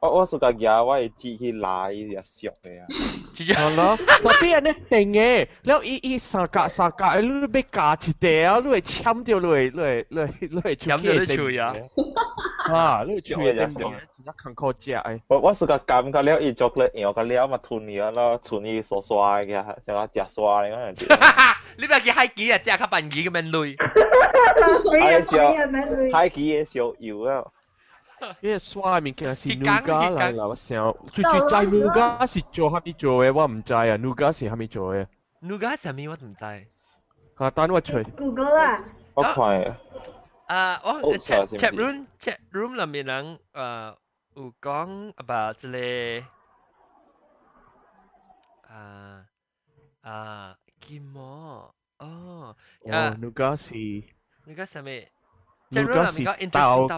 B: 我我是感觉我会自己拉一下熟的啊
F: 真正。好咯，我啲人咧定嘅，然後伊伊三格三格，你要加一條，你會簽掉，你會你會你會你會
A: 簽掉你吹啊！
F: 啊，你吹啊！真正坎坷只誒。
B: 我我是個感覺了，伊做個樣個了嘛，吞伊咯，吞伊刷刷嘅，像個食刷嘅咁樣。
A: 你咪叫海基啊，只係較笨機咁樣累。
B: 海基嘅小油啊！
F: 因为刷面其实是 Nougat 嚟啦，我想最最在 Nougat 是做下面做嘅，我唔知啊，Nougat 是下面做嘅。
A: Nougat 系咩我唔知。
F: 啊，等我吹。
C: Google 啊。
B: 我看。
A: 啊，我
B: 哦
A: chat
B: 是
A: chat
B: 是
A: room chat room 里面人诶有讲 about 即个啊啊叫么哦
F: 哦，Nougat 是
A: Nougat 系咩？chat room
F: Nougat
A: 里面讲
F: 是豆
A: interesting
F: 加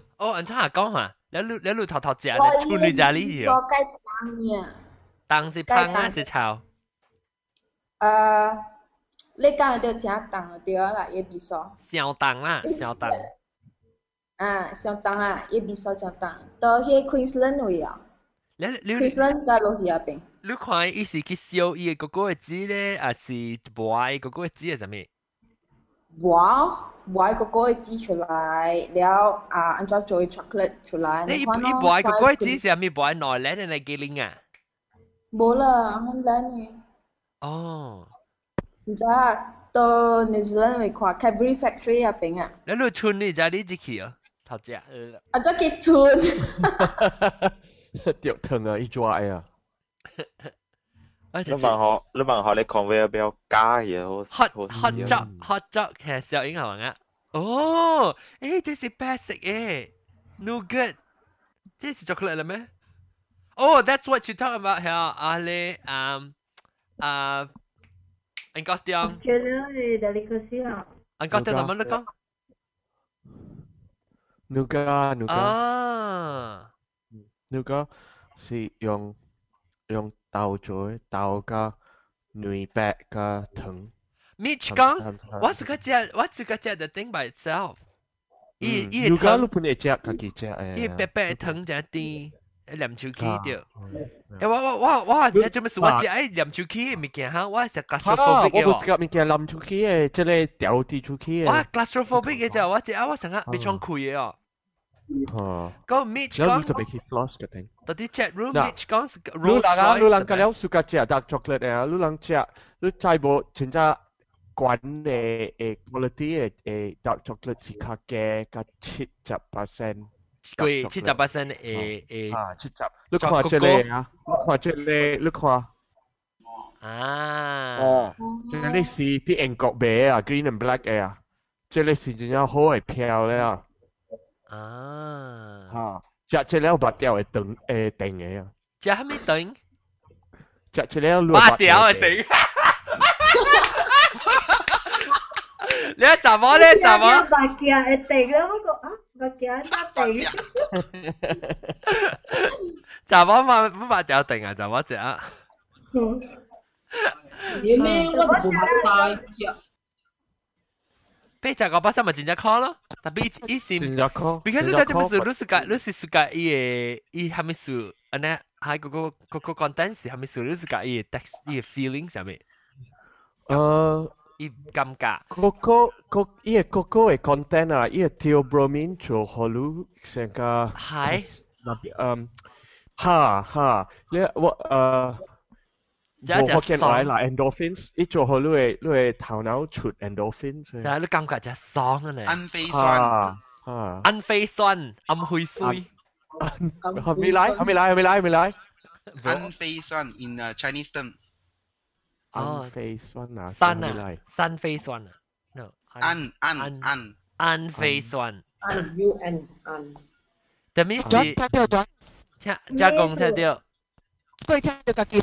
A: 哦，人家讲下，你路你路头头食咧，处女家呢条，
D: 我鸡蛋嘅。
A: 当是香啊是炒？
D: 诶，你讲到正当对啦，也比数。
A: 小当啦，小当。
D: 啊，相当啊，也比数相当。到迄 Queensland 位啊
A: 你你，
D: Queensland 加落去啊边。
A: 你看伊是去烧伊个嗰个纸咧，还是卖嗰个纸系啥物？
D: 我我个个会挤出来，了啊，按照做 chocolate 出来。
A: 你一一摆个鬼子是咪摆内咧？你嚟几零啊？
D: 冇啦，很靓嘅。
A: 哦，
D: 唔知啊，到 New Zealand 会看 Cadbury Factory 入边啊。
A: 你你春你就你自己啊，头只。
D: 啊，咗结春。
F: 掉疼啊，一抓呀！
I: 你問我，你問下你 conveyor belt 加嘢好，
A: 學
I: 學
A: 作學作嘅時候已經係咪啊？哦，誒，這是 basic 嘅，no good，這是 chocolate 啦咩？Oh, that's what you talk about here, Ali. Um, uh, anh có tiếng.
C: Chưa nói delicacy à?
A: Anh có tiếng làm ăn được không?
F: nougat nougat
A: À.
F: Nuga, si dùng dùng 豆做豆加内白加糖。
A: Mitch 讲，我是个只，我是个只 the thing by itself。伊伊
F: Nougat 你本嚟只家己只诶。
A: 伊白白糖只啲，黏手起掉。诶，我我我我，即做咩事？我只爱黏手起嘅物件哈，我系 claustrophobic 嘅
F: 我唔是物件黏手起嘅，即系掉啲出去嘅。
A: 我 claustrophobic 嘅就我只啊，我成日未创开嘅哦。 Go Mitch
F: Gong. to be floss ka thing.
A: Ta ti chat room Mitch Gong
F: room la lu lang ka leo suka chia dark chocolate eh lu lang chia lu chai bo chin cha quan eh eh quality eh eh dark chocolate si ka ke ka chit cha percent.
A: 贵七十 percent 诶诶，
F: 啊七十，你看这里啊，你看这里，你看。
A: 啊，
F: 哦，即係呢是啲英國啤啊，green and black 嘅啊，即係呢是真係好係漂亮。
A: 啊，
F: 嚇，食出了辣條會斷會斷嘅啊！
A: 食咩斷？
F: 食出了
A: 辣條會斷。你一怎麼？你一怎麼？
C: 辣條會斷啦！不過啊，辣條會斷。
A: 怎麼嘛？不辣條斷啊？怎麼食啊？
E: 嗯，你咩我唔係曬食。
A: 八十个巴仙咪真正考咯，特别伊是
F: 真正考，
A: because 你在这边是你是个你是个伊个伊系咪是安尼？系嗰个嗰个 content 是系咪是你是个伊个 text 伊个 feeling 上面？
F: 诶。
A: 伊感觉。
F: Coco co 伊个 Coco 嘅 content 啊，伊个 theobromine 做好lu 成个
A: 系
F: 那边嗯哈哈，你我诶。
A: 我
F: 我见来啦，endorphins，一做好你会你会头脑出 endorphins。
A: 就系你感觉就爽啊你。
G: 氨非酸。
F: 啊。
A: 氨非酸，暗灰水。
F: 系咪来？系咪来？系咪来？系咪来？
G: 氨非酸 in Chinese term。
F: 氨非酸啊。
A: 酸啊。三非酸啊。no。
G: 氨氨氨。
A: 氨非酸。
E: 氨 U N 氨。
A: 特别是。
H: 听到咗。
A: 听，加工听到。
H: 佢听到
A: 个结。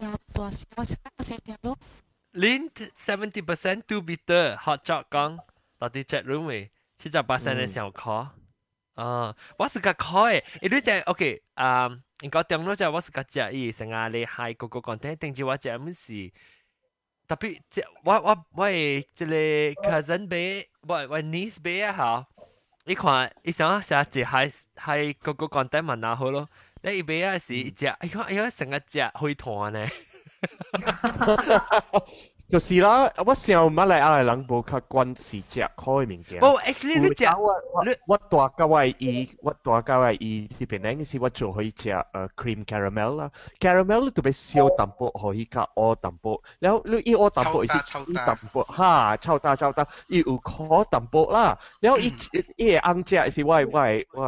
A: 大声啦，你咪。Lint seventy percent too bitter hot chocolate 讲到啲 chat room 诶，七十 percent 嘅小可。啊，我是个可诶，诶你就 OK 啊，你讲点咯就我是个食伊成日你系个个讲听，定住我食乜事？特别即我我我系即系 cousin 俾我我 niece 俾啊吓，你看你想成日食系系个个讲听问下好咯。 你一杯啊是一只，哎呀哎呀，成日隻會團呢。
F: 就是啦，我想馬來亞嘅人無較關事食開物件。
A: 哦，actually 你食，
F: 我我大家位伊，我大家位伊呢邊咧，是我做可以食誒 cream caramel 啦，caramel 特別少淡薄，可以加鵝淡薄，然後你伊鵝淡薄是淡薄，哈，超大超大，伊有可淡薄啦，然後伊伊嘅紅只是我我我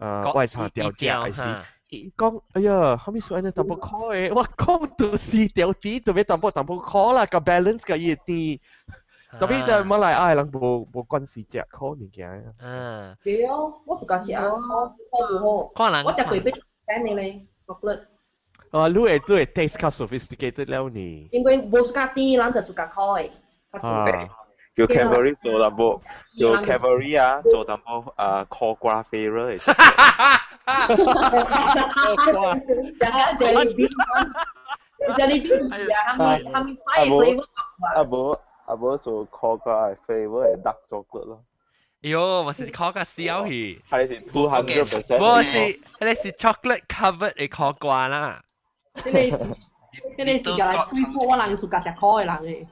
F: 诶。诶，我系查掉啲系讲，哎呀，后面所谓嘅淡薄开，我讲到是掉啲，特别淡薄淡薄开啦，个 balance 嘅嘢啲，特别就马来亚人冇冇关事食开物件。
A: 嗯，
E: 对啊，我自家食啊，开开就好。
A: 可能
E: 我食佢俾请你咧，觉得。
F: 啊，你系你系 taste 较 sophisticated 了呢？
E: 因为冇自家啲，人就自家开，较自
F: 啊。
I: 叫 Cavalry 做淡薄，叫 Cavalry 啊，做淡薄啊 call 瓜 favor 嚟。
E: Jangan jadi bin. Jadi bin. Ya, kami kami saya flavor.
I: 阿冇阿冇做 call 瓜 favor 系 dark chocolate 咯。
A: 哟，我是烤个烧去，
I: 系是 two hundred percent。
A: 我是你是 chocolate covered 嘅烤瓜啦。
E: 你哋是你哋是嚟对付我人属价食烤嘅人嘅。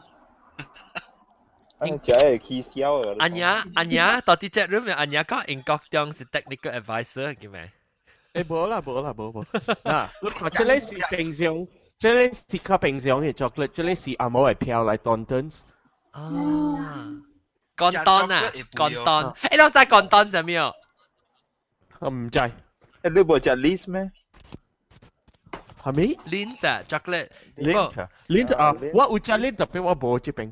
A: anh chả nhá anh nhá tao ti chat room mà anh nhá có anh có tiếng là technical advisor kì mày
F: ê bố là bố là bố bố à lúc mà chơi lấy sự bình thường chơi lấy sự có bình thường cái chocolate chơi lấy sự à mỗi phèo lại tòn
A: tấn à con tòn à con tòn ê nó tại con tòn gì
F: miêu không chạy ê
I: lúc bố chơi list mày
F: 係咪
A: ？Linda
F: chocolate，Linda，Linda 啊！我有隻 chơi 俾我冇接病。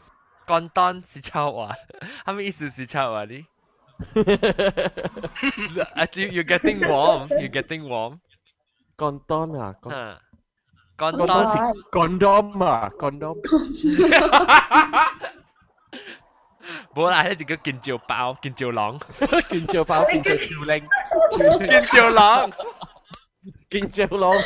A: Konton si chao wa. How many isu si chao wa ni? Actually, you're getting warm. You're getting warm.
F: Konton à? Con...
A: Huh.
F: Konton. Konton si... Condom à? Condom.
A: bố lại thế chỉ có kinh chiều bao kinh chiều lỏng
F: kinh chiều bao kinh chiều chiều lạnh
A: kinh chiều lỏng
F: kinh chiều lỏng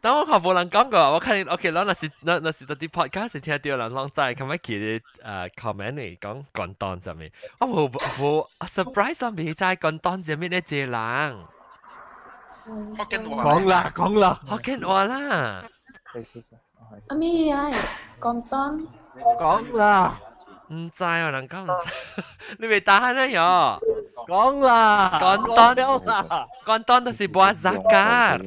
A: 等我看无人讲过，我看 OK，嗱那是那那是嗰啲 podcast 听到人讲在，咁样佢诶 comment 嚟讲讲当上面，我冇冇 surprise 我未在讲当上面呢只人。
F: 讲啦讲啦，
A: 福建话啦。
D: 阿咩啊？讲当。
F: 讲啦。
A: 唔知啊，人讲唔知，你未打开呢有？ Con là
F: Con ton Con
H: ton thì bỏ giá
A: cả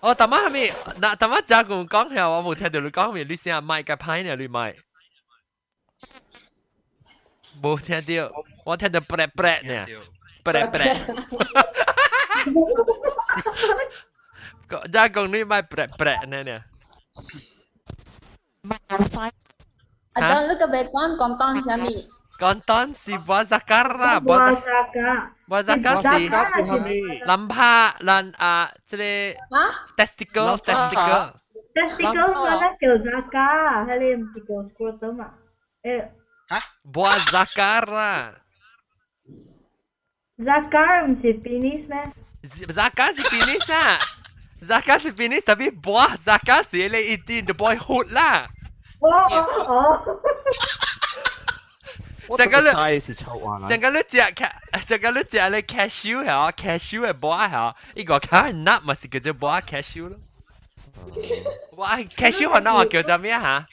A: Ồ, tầm mắt mi, nà tầm mắt cha cùng con heo, tôi muốn thấy được con mi, lý xem mai cái phái này lý mai. Bố thấy được, tôi thấy được bẹt bẹt nè, bẹt bẹt. Cha cùng lý mai bẹt bẹt nè nè.
D: Mai phái À cho lúc cái bé con con ton sao mi?
A: Con ton si buah zakar lah
C: buah zakar
A: buah zakar si lampa lan à cái testicle testicle.
C: Testicle là kiểu zakar hay là kiểu scrotum à
G: hả?
A: Buah zakar lah
C: zakar mesti penis meh
A: zakar si penis ah Zakat si penis tapi buah zakat si ele iti the boy hood lah.
C: Oh oh oh.
A: 成个你
F: 是臭话啦。
A: 成个你食成个你食你 cashew 系 cashew 嘅 buah 系，呢个卡 nut 咪是叫做 buah cashew 咯。哇，cashew 可能我叫做咩吓？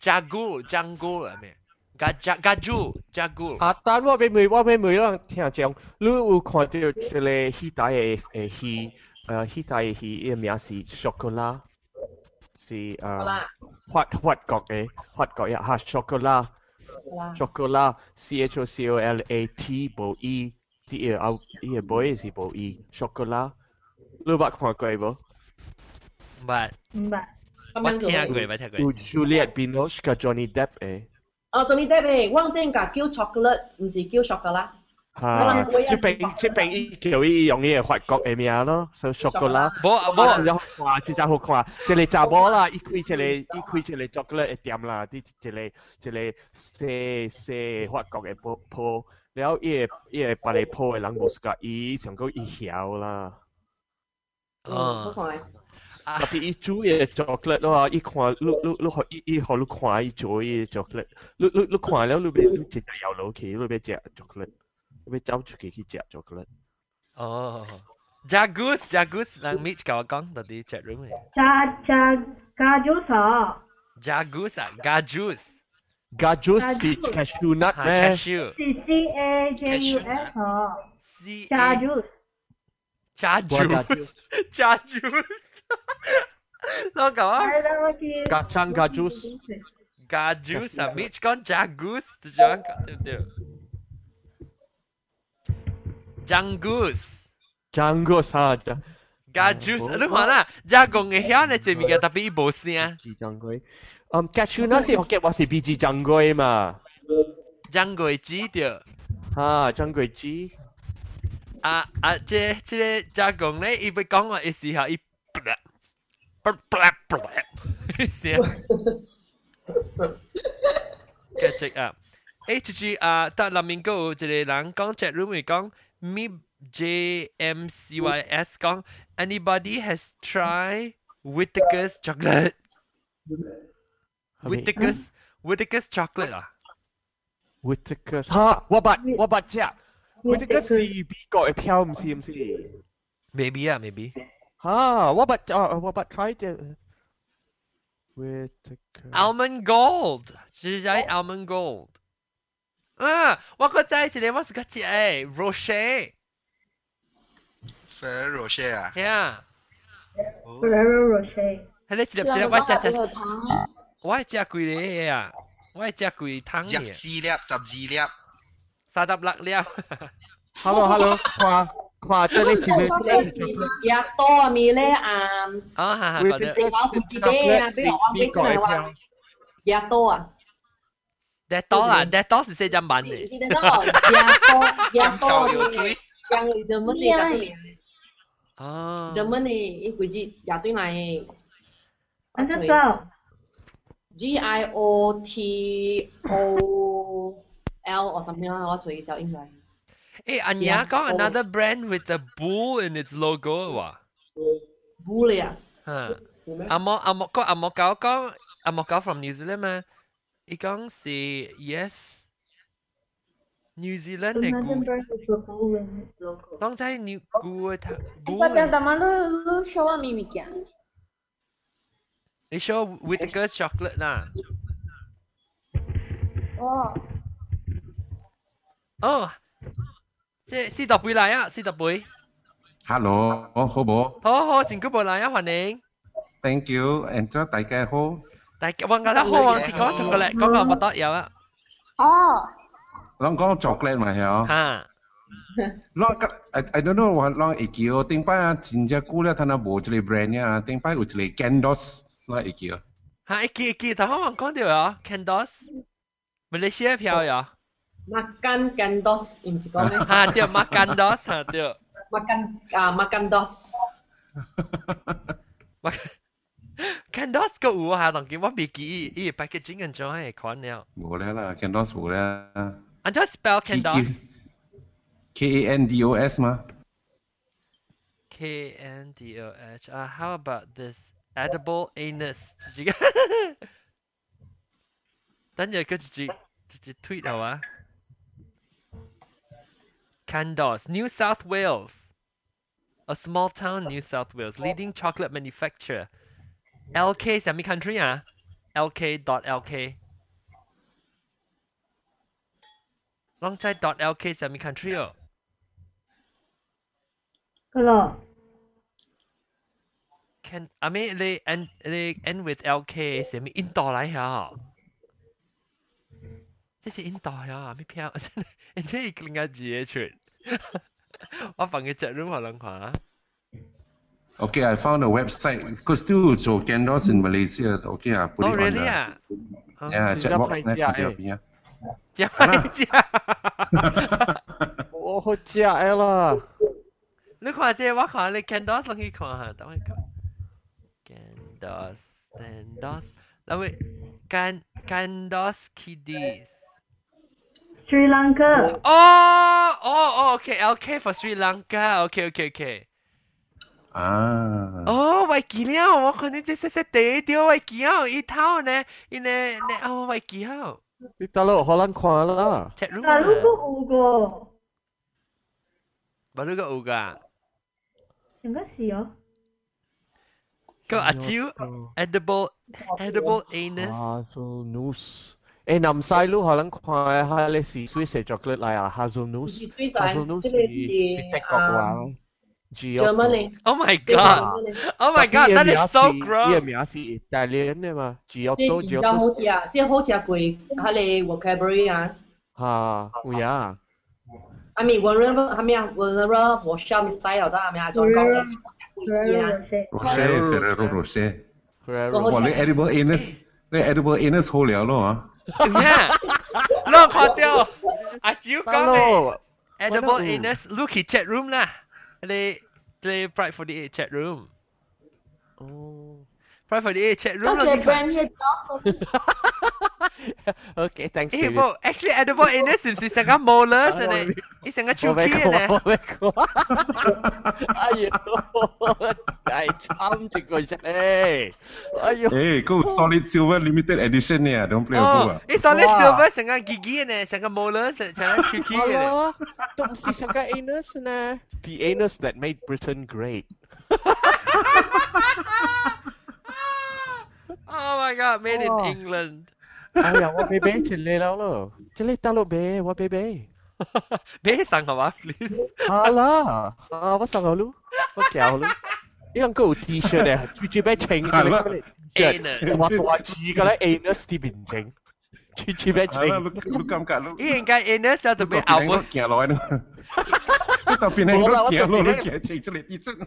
A: jagu jagu 系咩？gaju gaju jagu。
F: 啊，但我俾妹我俾妹啦，听讲，你有看到这个希大嘅诶希？诶，希大希嘅名是 chocolate，是诶 Hoạt hoạt cọc ấy, hoạt cọc ấy, ha chocolate. Chocolate, C H O C O L A T bố E, thì ở ao, thì bố ấy gì bố E, chocolate. Lưu bạn
A: hỏi cái
C: bố. Bạn.
A: Bạn. thi theo người, bắt theo
F: người. Juliet Binoche cả Johnny Depp ấy.
E: Ờ Johnny Depp ấy, Wang Jing cả kêu chocolate, không phải kêu chocolate.
F: 系，即并即并依叫依用嘢法国嘅名咯，就 chocolate。
A: 冇冇，
F: 就话就就好看，即系查某啦，一开即系一开即系 chocolate 嘅店啦，啲即系即系西西法国嘅铺铺，然后依个依个把你铺嘅人冇自家伊上个伊晓啦。
E: 嗯，好看。
F: 特别伊煮嘅 chocolate 咯，伊看你你你学伊伊学你看伊做伊 chocolate，你你你看了你别你直接游落去，你别食 chocolate。 会走出去去食 chocolate。
A: 哦，Jagus Jagus 人 Mitch 教我讲到啲 chat room 嘅。
C: Cha cha gajus 啊。
A: Jagus 啊，Gajus。
F: Gajus 是 cashew nut
A: 咩？Cashew。
C: 是 C A J U S 啊。
A: C
C: Gajus。
A: Gajus。Gajus。 我讲啊，
C: 系啦，我见
F: Kacang gajus.
A: gajus 啊，Mitch 讲 jagus，就这样讲对唔 对？jangus。
F: Janggus ha. ja-
A: Gajus, lu mana? Jagung嘅响你前面嘅特别冇声。
F: Biji janggoi. Um, Kachuna si Hokkien wa si biji janggoi ma.
A: 张鬼知掉。
F: Ha, janggoi ji.
A: 啊啊，这这个加工咧，伊要讲话嘅时候，伊不啦不不啦不啦，声。继续啊，H G 啊，得林面高一个人讲 chat room 会讲 ，me J M C Y S 讲，anybody has tried Whittaker's chocolate。Whittaker's Whittaker's chocolate 啊
F: Whittaker's. Ha, wabat, wabat ja. Whittaker's si bigo e piao msi msi.
A: ，maybe 啊，maybe。
F: Ha, wabat, uh, wabat try it. Whittaker.
A: Almond Gold，只系 Almond Gold。 啊，我个仔一个我是个只诶，Rocher，
G: Ferrero Rocher 啊，
A: 系啊，
C: Ferrero Rocher。
A: 系你一粒一粒
D: 两
A: 我只只，
D: 个都有糖嘅。
A: 我系只贵嘅啊，我系只贵汤
G: 廿
A: 嘅，
G: 四粒、十二粒，
A: 三十六粒。
F: Hello, hello. Kwa, kwa, 这里是 Whittaker's chocolate.
E: 呀多啊咪咧啊，
A: 啊，系系，觉得
F: Whittaker's
E: 我自己啊
F: chocolate
E: 俾
F: si
E: 我安
F: bigo
E: 俾
F: e
E: 佢话
F: piao.
E: 呀多啊，
A: that 多啦，that 多是四只文嘅，
E: 记得到呀多呀
G: 咁够有
E: 多
G: 水，
E: yang li zaman ni kat sini.
A: 哦，
E: Zaman ni i kuji ya tu nai
C: 我知道。
E: G I O T O L or something 啦，我随意小英文。
A: 诶，阿娘讲 another brand with a bull in its logo 喎，
E: Bull 啊，
A: 吓，阿莫阿莫个阿莫狗讲阿莫狗 from New Zealand 嘛， Igang c'est yes. New Zealand
C: này cú.
A: Long Thái New cú ta.
D: Esta piada malo lu show a mimi
A: kia. They show Whitaker's chocolate na.
D: Oh.
A: Oh. Si si đọc bùi lại á, si đọc bùi.
J: Hello,
A: oh, hô bố. Hô hô, xin. Thank you,
J: and cho đại gia hô.
A: 但系我觉得好啊，结果巧克力嗰个不得有啊，
D: oh,
J: 啷讲 chocolate 嘛系哦？
A: 吓，
J: 啷个 I I don't know 话啷会叫，顶摆啊真正久了，睇下无一个 brand 啊，顶摆有一个 Gandos 啷会叫？
A: 吓，一记一记，头先我讲到啊，Candos，马来西亚票呀，
E: Makan gandos，唔是讲咩
A: 吓对，Macandos 吓对，
E: ？Makan 啊 makan dos，
A: Candos 个有啊，当见我未记伊伊 packaging 咁样系款了，
J: 无咧啦，Gandos 无咧。
A: 按照 spell Candos。
J: K A N D O S 嘛？
A: K N D O H. Uh, how about this edible anus? 自己等阵佢自己自己 tweet 好啊。Candos, New South Wales, a small town, New South Wales, leading chocolate manufacturer. LK 什么 country 啊？LK dot LK。Long 在 dot LK 什么 country 哦？
C: 个咯，
A: Can I mean they end they end with LK 什么印度嚟呀？这是印度呀，咩票？人家一另外字嘅出，我放嘅 chat room 可能看。
J: Okay, I found a website. Because still 做 Gandos in Malaysia. Okay, I put
A: Oh
J: it on
A: really
J: the
A: 啊？
J: yeah chat box 咧，
F: 新加坡
J: 佢入边啊。
A: 只系只，
F: 我好食嘅啦。
A: 你看这我看你 Candos 落去看下，等我看。Candos Candos，那位 Can Candos Kiddies。
C: Sri Lanka。
A: 哦哦哦，OK，LK for Sri 아. 어, 와이 기려. 와 근데 진짜 대디오 와이 기요. 이 타오네.
F: 이네 có 어, 와이
A: 기요. 이
C: có
A: 홀란
C: 콰라. Chẳng
A: có gì 오가.
C: 무엇이요? 그
A: 아치우 edible edible anus.
F: 아소누스. ê nằm sai lúc họ lắng khoai hai lê xì suy sẻ
E: chocolate lại à
F: hazelnuts
E: hazelnuts thì
F: thì tách cọc vào 话咯。
E: Germany
A: Oh my
E: 即系
A: god!
E: Germany
A: Oh my god! That is so
F: 呢个
A: gross.
F: 名是 Italian 嘅嘛
E: 即系，
F: Giotto
E: 真正好
F: Giotto
E: 食啊！即系好食贵，佢哋 vocabulary 啊。
F: 吓，会啊，
E: I mean whenever 系咪啊？whenever 我 show 咪 style 咋系咪啊？再讲嘅。
J: Rocher Ferrero Rocher，
F: Ferrero
J: 哇！你 edible anus，你 edible anus 好了咯啊！
A: 咩？攞看掉阿蕉讲嘅
F: Hello，
A: edible
F: 嗯
A: anus Lucky chat room 啦， play play Pride 48 chat room. Oh. Probably
D: found,
A: room
D: okay, thanks.
F: Eh,
A: hey, bro, actually, ada anus ini it's like a molars
F: and it is sangat cuci ini. Ayo,
J: hey. Oh. Hey, solid silver limited edition Yeah, don't play
A: oh, aku ah.
F: Solid
A: silver sangat gigi Ne, like a molars,
F: sangat cuci ini. Tung si sangat anus na. The anus that made Britain great.
A: oh my god made in england
F: 哎呀我 baby 起来了喽起来大老板我 baby 哈
A: 哈哈别上好啊 please
F: 好了好我上好了我跳了 you can go t shirt t shirt t shirt t shirt
A: t
F: shirt t shirt t shirt t shirt t shirt t shirt t shirt
J: t shirt shirt t shirt t shirt
A: t shirt t shirt t shirt
J: t
A: shirt
J: t shirt t shirt Cuci tu vas tuer. Kat lu. Eh, kan ini satu be apa? Kita
A: lawan.
F: Kita pinang lu, kita lah, lu lu kita cek cek di sini.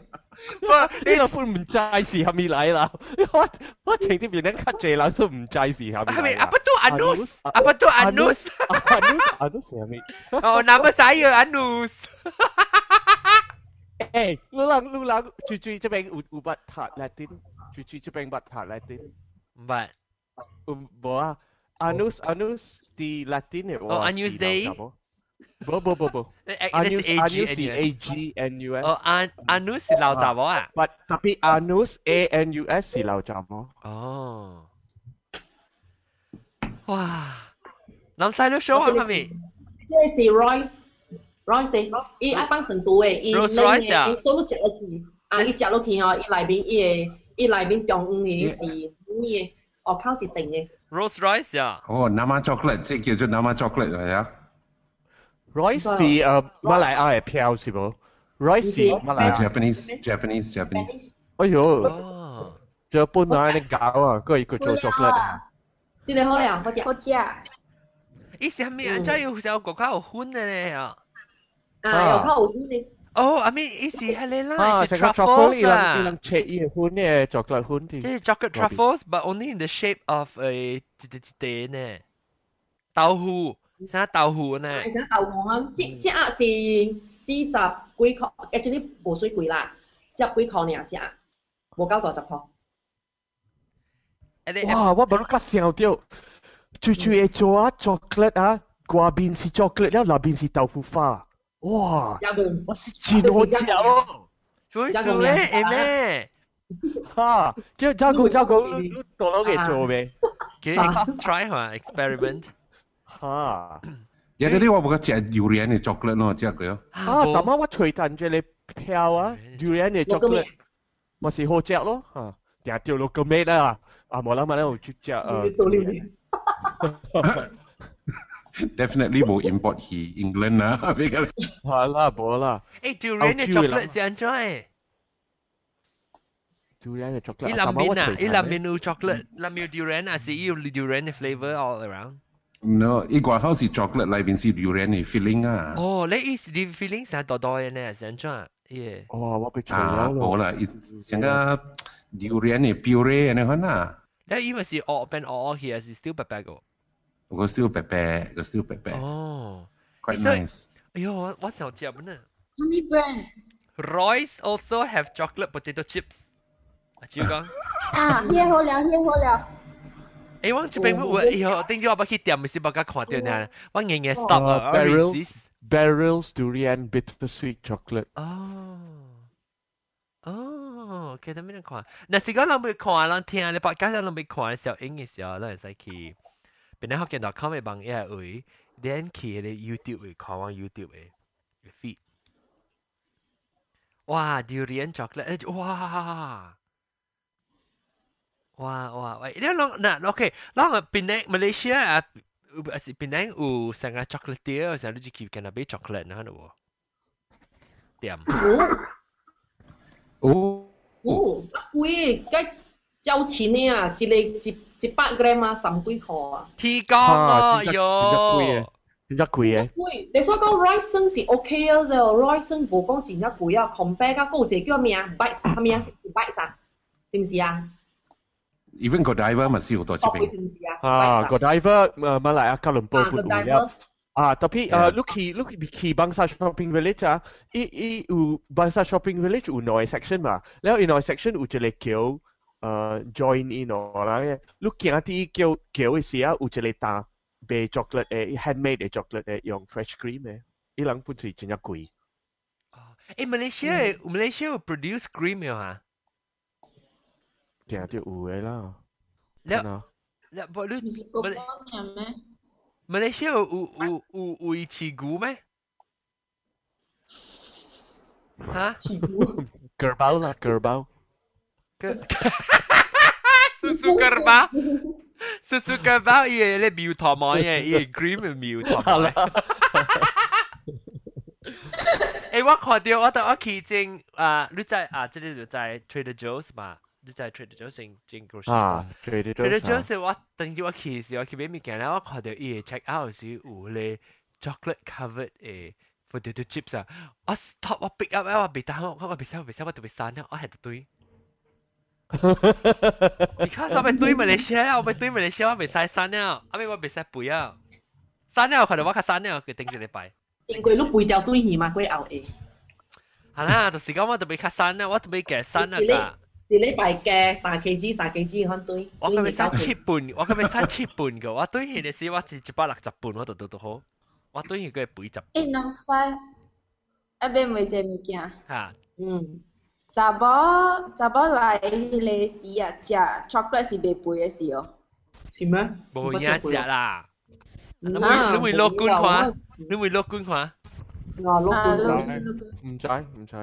F: Wah, ini pun mencai si kami lai lah. Wah, wah cek di pinang
A: kat cek lah tu mencai si kami. Lah. apa tu anus? Apa tu anus?
F: Anus, anus ya kami.
A: Oh, nama saya anus.
F: Eh, lu lang lu lang cuy cuy cuy pengen ubat tak latin. Cuy cuy cuy pengen ubat tak latin. Ubat. Um, ubat. Anus, anus di latine.
A: Oh, anus dei?
F: Bo bo bo bo.
A: Eh,
F: eh,
A: anus
F: anus di A G N U S.
A: Oh, an anus si lao zabo à? Ah.
F: But tapi anus A N U S si lao zabo.
A: Oh. Wow. Nam sao nó show anh hả
E: mi? Đây là Royce. Royce đấy. Ý ai bằng thành tố
A: ấy.
E: Ý
A: Royce
E: Royce à? Ý số lúc chặt lô kì. À, ý chặt lô kì hả? Ý lại bên ý ý lại bên trong ý là gì? Ý.
A: Rolls Royce 啊。
J: 哦，Nama chocolate 即系叫做 Nama chocolate 系啊。
F: Royce 是诶马来亚嘅票是冇？Royce 是马来亚。
J: Japanese Japanese Japanese。
F: 哎呦，
A: 哦。
F: 仲有搬来你搞啊，嗰个叫做 chocolate 啊。
E: 啲你好靓，好食。
D: 好食。
A: 伊是系咪安怎有时候国家有分嘅咧啊？
E: 啊，有口有啲 Oh,
A: 哦，I mean，以前係你啦，
F: 以前
A: truffles
F: 啦，
A: 依
F: 兩 shape 依款嘅 chocolate 款啲，
A: 即係 chocolate truffles，but only in the shape of a 一啲一啲呢，豆腐，啥豆腐呢？
E: 係啥豆腐啊？即即啊是四十幾殼，actually 冇水貴啦，四十幾殼呢啊只，冇九九十殼。
F: 哇！我冇得想到，最最嘅做啊 ừ. chocolate 啊，外邊是 chocolate，然後裏邊是豆腐花。哇！
E: 有冇？
F: 我是真好食哦！
A: 做咩做咧？诶咩？
F: 哈！叫照顾照顾，你你到佬嘅做咩？
A: 叫 try 下 experiment。
F: 哈！
J: 有啲啲我冇食 durian 嘅 chocolate 咯，只佢。
F: 啊！但系我随阵住你票啊，durian 嘅 chocolate，我是好食咯吓。定掉落个咩啦？啊冇谂下咧，我出只诶。
E: 做料理。
J: Definitely will import he England
F: lah. Bola, bola.
A: Hey durian the chocolate sian cuy.
F: Durian
A: ni coklat. Ilamin ah, ilamin chocolate. coklat. Eh, Lamin eh. durian ah, si you. durian flavor all around.
J: No, it got house is chocolate like in see durian The filling
A: ah. Oh, let is the filling sa ah, to do yan eh, sian. Yeah.
F: Oh, what be
J: chocolate. Ah, bola. It's siang durian ni puree ni hana.
A: That even see all open oh, oh, all here is still papago 白个？
J: 个 still 白白，个 still 白白。
A: 哦，
J: quite
A: 所以
J: nice。
A: 哎呦，我我想食呢。
D: 乜嘢 brand？
A: Royce also have chocolate potato chips。阿朱讲。
D: 啊，嘢好了，嘢好了。
A: 诶，我这边有，哎呦，顶住我要去店，咪是冇甲看到呢。我硬硬 stop 啊，我 resist。
F: Barrels durian bittersweet chocolate。
A: 哦。哦，OK，咁样看。嗱，是讲人未看，人听你podcast 人未看嘅时候，影嘅时候，咱会使去。 边啲学见到 com 嘅网页会，连去嗰啲 YouTube 会看往 YouTube 嘅 feed。哇，durian chocolate，哇！哇哇喂！你谂嗱，OK，谂边啲 Malaysia 啊，是边啲有成个 chocolate 啲，成日都去见到俾 chocolate 那度喎。点？
J: 哦，
E: 哦，贵嘅，交钱嘅啊，一个一 一百 gram 啊，十幾毫啊。
A: 天價啊！
F: 哎呦，真係貴嘅。
E: 貴，你所講 Ryzen 是 OK 啊，就 Ryzen 無講真係貴啊，compare 甲嗰隻叫咩啊？Byte 啥咩啊？是 Byte 啥？是唔是啊
J: ？Even Godiva 咪是
E: 好多
J: 隻片。
E: 是唔是啊？
F: 啊，Godiva 誒馬來亞
E: 吉
F: 隆
E: 坡
F: 附近有。Ah, tapi
J: yeah.
F: uh, look he look he bangsa shopping village ah, i i u bangsa shopping village u noi section ma. Leo in noi section u jele kyo uh, join in ora looking at the kêu kêu sia utilita be chocolate e handmade chocolate e yung fresh cream e ilang pun si chenya kui eh Malaysia
A: mm. Malaysia will produce cream yo ha dia dia u
D: e la la la bo lu
A: Malaysia u u u u ichi gu me ha
E: cờ bao
F: là cờ kerbau.
A: Ke susu kerbau susu kerbau 伊个咧苗头毛嘅，伊个 cream 嘅苗头毛嘅。诶，我看到我到我去正啊，你在啊，这里就在 Trader Joe's 嘛，你在 Trader Joe's 正正 grocery
F: 啊
A: store。
F: ，Trader
A: Trader
F: Joe's
A: Joe's 我等住我去时，我去买物件咧，我看到伊个 check out 时有咧 chocolate covered 诶 potato chips 啊，我 stop 我 pick up 我别打我我别使我别使我特别删咗，我系对。 because 我咪对马来西亚，我咪对马来西亚，我未使删了，后尾我未使背啊，删了看到我较删了，佢顶住你摆。
E: 因为你背掉对耳嘛，佢后下。
A: 系啦，就是讲我特别较删啦，我特别嘅删啦㗎。
E: 你礼拜嘅三 Kg 三 Kg 可对。
A: 我咁咪删七半，我咁咪删七半嘅，我对佢哋时我是一百六十半，我度度都好，我对佢佢系八十
D: 诶，能快一边每只物件。
A: 吓。
E: 嗯。
D: 查某查某来迄个时啊，食 chocolate 是袂肥嘅时哦。
E: 是咩？
A: 冇嘢食啦。你会
E: 啊
A: 你会落官
E: 冇
A: 看
E: 啦，
A: 你会落官看。
E: 我落
D: 啊，
E: 官
D: 你
F: 唔知唔知。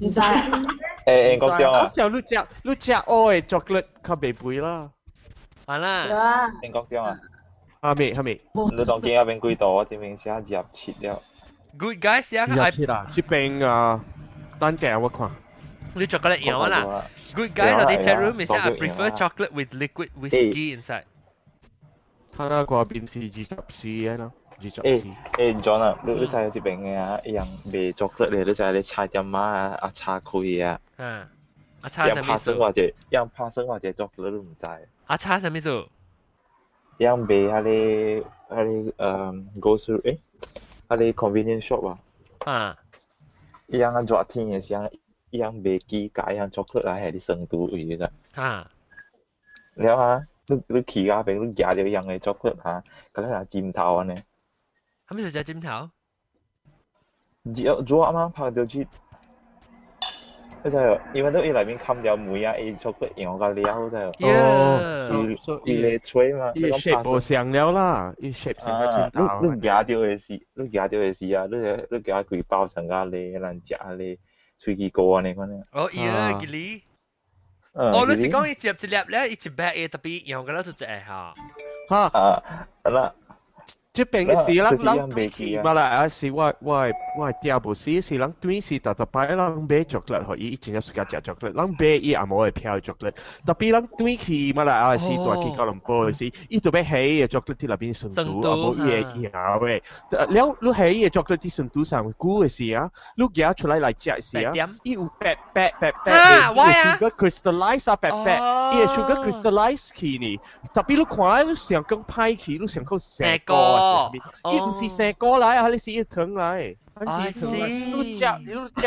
D: 唔知。
I: 诶诶，国章啊
F: 我，时候你食你食我嘅 chocolate 较袂肥啦。
A: 系啦。
D: 有啊。
I: 诶国章啊，
F: 系咪系咪？
I: 你当见那边几多？我这边写入切了。
A: Good guys 啊，
F: 入切啦，呢边啊，单镜我看。
A: 啲巧克力飲啊啦，Good guys 喎，啲 chat room 咪先，我 prefer chocolate with liquid whisky inside。
F: 睇下過邊是二十四啊？二十四。
I: 誒誒，John 啊，你你知係邊嘅啊？一樣未做嘅咧，你就係你差點乜啊？啊，差佢啊。嚇。啊，
A: 差咩
I: 事？或者，啊，差生或者做嘅都唔知。
A: 啊，差咩事？
I: 一樣俾啊啲啊啲誒果蔬，誒，啊啲 convenience shop 啊。
A: 啊。
I: 一樣啊，熱天嘅時啊。一样白鸡加一样巧克力来海的生毒鱼的。啊，了啊，你你起咖边，你夹着一样的巧克力哈，搁那啥金头啊
A: 呢？他们是叫金
I: 头？要做啊吗？泡着去。不知道，因为都一里面看掉梅啊，一巧克力我个料在。
A: 哦，
F: 一
I: 一来吹嘛，
F: 一 shape 不像了啦，一 shape 像
I: 个
F: 金头。
I: 你夹着的是，你夹着的是啊，你你夹几包成个咧，难夹咧。
A: Sugikoa ni ko niya. Oh,
I: iya,
A: ah. gili. Uh, oh, lu si kong i tiap tiap le i tiap ba e tapi yang kalau tu cek ha.
F: Ha.
I: Ah, ala
F: 即边嘅事啦，
I: 就是一样
F: 人
I: 未记啊
F: 嘛啦，啊是我我我第二部事是人对是特特摆人买 chocolate，可以一整日时间食 chocolate，人买伊也冇会飘 chocolate，特别人对去嘛啦，啊是大去吉隆坡嘅事，伊就要起嘅 chocolate 喺入边成都，啊冇伊嘅嘢嘅，了你起嘅 chocolate 喺成都上古嘅事啊，你夹出嚟嚟食时啊，伊有白白白白
A: 啊
F: 嘅，伊
A: why 啊
F: sugar crystallize 啊白白，伊嘅 sugar crystallize 去呢，特别你看你上更派去，你上个成个 啊上边。伊毋是生果来啊，你是一糖来，你是糖来，你食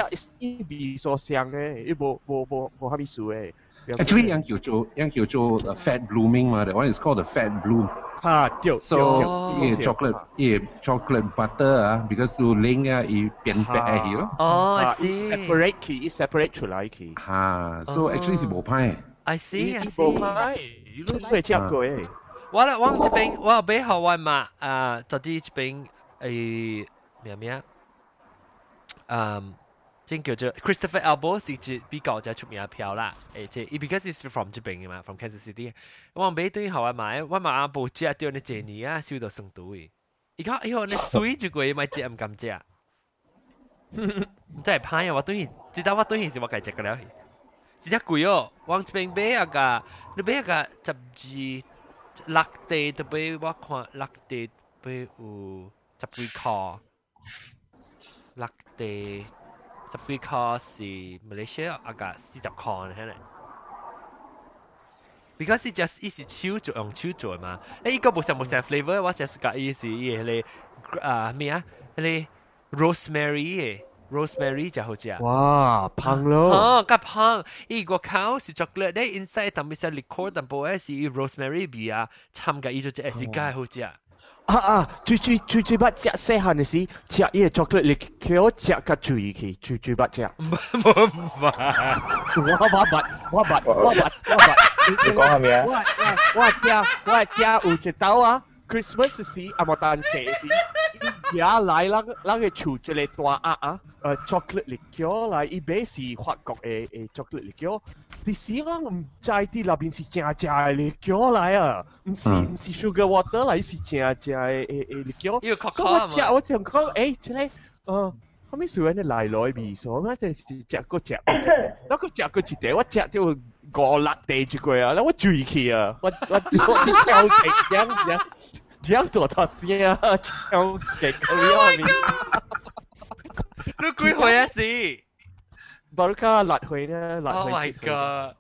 F: 你食伊味所香诶，伊无无无无虾米事诶。
J: Actually, yang 叫做yang 叫做 uh, fat blooming 嘛，that one is called the fat bloom.
F: 吓，对
J: So
F: 对
J: yeah, chocolate yeah, chocolate butter 啊，because to 令啊，伊变白去咯。
A: 哦，I
F: 啊
A: see。
F: separate 去，伊 separate 出来去。
J: 吓，so actually 是无歹。
A: I see，I
F: 伊
A: see。
F: 无歹，你都未食过诶。
A: 我啦，我这边我有俾学我嘛，啊，就啲这边诶咩咩啊？嗯，即叫做 Christopher Elbow 是只比较就出名嘅票啦。诶，即系 because is from 这边嘅嘛，from Kansas City。我俾对学我买，我买阿部食掉你这年啊，烧到成都嘅。而家哎呦，你水就贵，买只唔敢食。真系歹啊！我对 知道我对现时我计食嘅了，只只贵哦，往这边买啊个，你买个十二 六地都俾我看六地俾有十几块，六地十几块是马来西亚啊个四十块呢，系咪？because it just 伊是手做用手做嘛，诶依个冇成冇成 flavour，我成个意思伊系你啊咩啊，你 rosemary 嘅。 Rosemary 就好似啊。
F: 哇，胖咯！
A: 哦，咁胖，依個烤是 chocolate 咧，inside 特別係 liquor，但部係是 rosemary 味啊，參嘅依種只係是梗係好食啊。
F: 啊啊！最最最最捌食細漢嘅時，食依個 chocolate 你叫我食個最去，最最捌食。
A: 唔唔唔，
F: 我我捌，我捌，我捌，我捌。
B: 你講下咩啊？
F: 我我我食我食有一道啊，Christmas 時阿莫蛋節時，食来咱咱嘅厝一个大鸭啊，诶 chocolate 嚟叫来，伊买是法国嘅诶 chocolate 嚟叫。啲时我唔知啲那边是正正嘅嚟叫来啊，唔是唔是 sugar water 来是正正嘅诶诶嚟叫。
A: 呢个
F: 所以我食我就讲诶，即系诶。后尾虽然你来来味所，我就食个食，然后食个一地，我食到五六地一个啊，然后我醉去啊，我我我跳极样样 diam tu atas sini
A: lah. Macam ni. Lu kui
F: hui lah si. Baru kau lat hui ni.
A: Oh my god.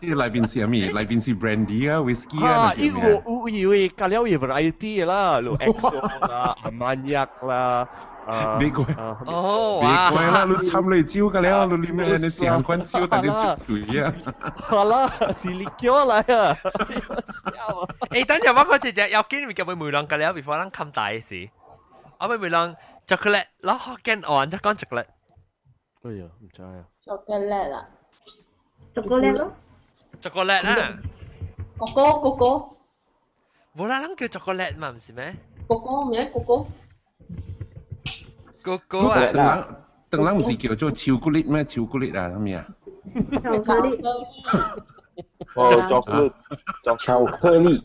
J: Ini lain bin si ami. Lai bin si brandy lah.
F: Whiskey
J: lah. Ha,
F: ini wu ui ui. Kalian wu variety lah. Lu exo lah. Amanyak lah. 约啦。
J: 美国，
A: 哦，
J: 美国啦，你参你招㗎了，你里面你成棍招，但你绝对啊！
F: 好啦，是你叫来啊！
A: 诶，等阵我嗰只只有经验嘅会梅浪嘅了，before 咱冚大时，我咪梅浪 chocolate，攞学紧按则讲 chocolate。
F: 哎呀，唔知啊。
D: chocolate 啦，
C: chocolate 咯，
A: chocolate 啊，
E: 哥哥哥哥，
A: 冇啦，咱叫 chocolate 嘛，唔是咩？
E: 哥哥唔系哥哥。
A: 哥哥啊，
J: 等人等人唔是叫做巧克力咩？巧克力啊，咩啊？
C: 巧克力。
B: 哦，chocolate，巧克力，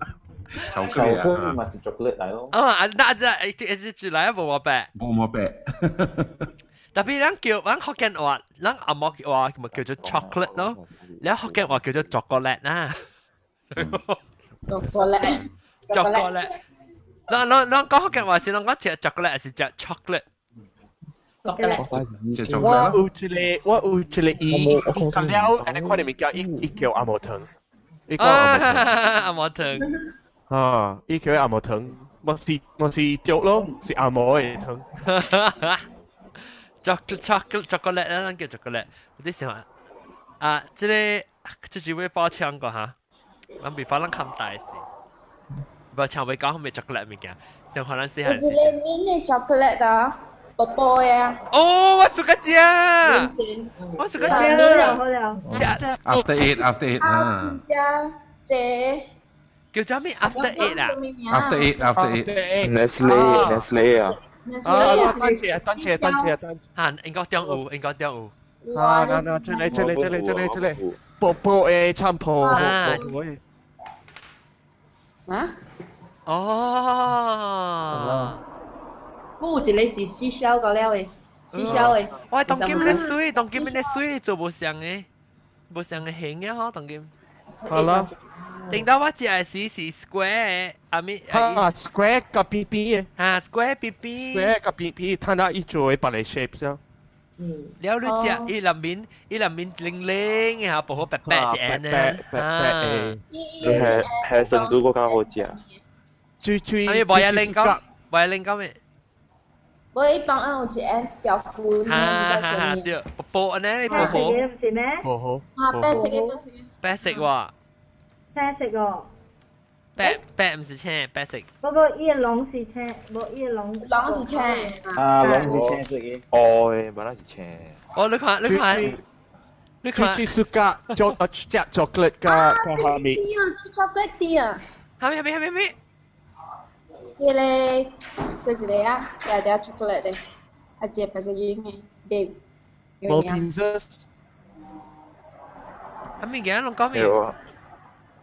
J: 巧
B: 巧
J: 克力啊，
B: 克力咪是 chocolate 嚟咯。
A: 啊，啊，那只诶诶诶，嚟一部我白。
J: 冇冇白。
A: 特别咱叫咱福建话，咱阿莫话咪叫做 chocolate 咯，你福建话叫做 chocolate 啦。
D: chocolate
A: chocolate。咱咱咱讲福建话是咱讲食 chocolate 还是食 chocolate？
J: 就做
F: 我
J: 啦。
F: 有一个，我有一个伊，伊食了，安尼看你物件，伊伊叫阿毛糖，伊叫阿毛糖，
A: 阿毛糖。
F: 啊，伊叫阿毛糖，我是我是粥咯，是阿毛嘅糖。
A: chocolate chocolate chocolate 啦，咱叫 chocolate。有啲时候啊，即系即系会包枪个吓，咱比方咱冚大事，包枪会讲系咪 chocolate 物件，上可能是系。
D: 有一个 mini chocolate 啊， 宝宝呀。
A: 哦，我suka 食，我 suka
C: 好
A: 食。
C: 了好了。
J: After eight, after eight
D: 啊，
J: 啊
D: 真正姐。
A: 叫做咩？After eight 啊，
J: after eight, after eight。
B: Nestle，Nestle 啊。
F: 啊，单车啊，单车啊，单车啊，单车。
A: 吓，应该中有，应该中有。
F: 啊，嗱嗱，出嚟出嚟出嚟出嚟出嚟，薄薄嘅参破。
A: 啊
D: 啊？
A: 哦。
E: 嗰有一个是四小个了诶，四小诶。
A: 喂，当今你水，当今你水做无相嘅，无相嘅形嘅嗬，当今。
F: 好啦。
A: 定到我只系是是 square，阿咪
F: 啊，square 个 B B 嘅。
A: 啊，square B B。
F: square 个 B B，睇下伊做嘅别嚟 shape 先。
A: 了你只伊入面，伊入面零零嘅吓，薄荷白白只眼
F: 白白白诶。
B: 你系系成都嗰间好食。
F: 最最。
A: 系咪冇嘢零讲？冇嘢零讲咩？
D: 我一讲有一个小姑娘
A: 哈哈哈，
D: 在上面。
A: 对，薄薄呢，薄
C: 白色
A: 荷，
C: 嘅唔是咩？
F: 薄荷。
D: 啊，白色嘅白色嘅。
A: 白色喎，
C: 青 bởi bằng ông chỉ ăn tiểu phú ha ha ha
D: được bố bố
B: anh ấy bố bố bố bố à bé sẽ cái bé sẽ
A: bé sẽ quá bé không phải chè
F: bé sẽ bố bố yên long là chè bố yên long
D: long là chè à long là
A: chè cái ôi mà nó là chè ô
D: kia lê cái gì đấy á. Là đeo chocolate đây. À chị phải cái gì này đều.
F: Maltesers
A: amiga não come Eu...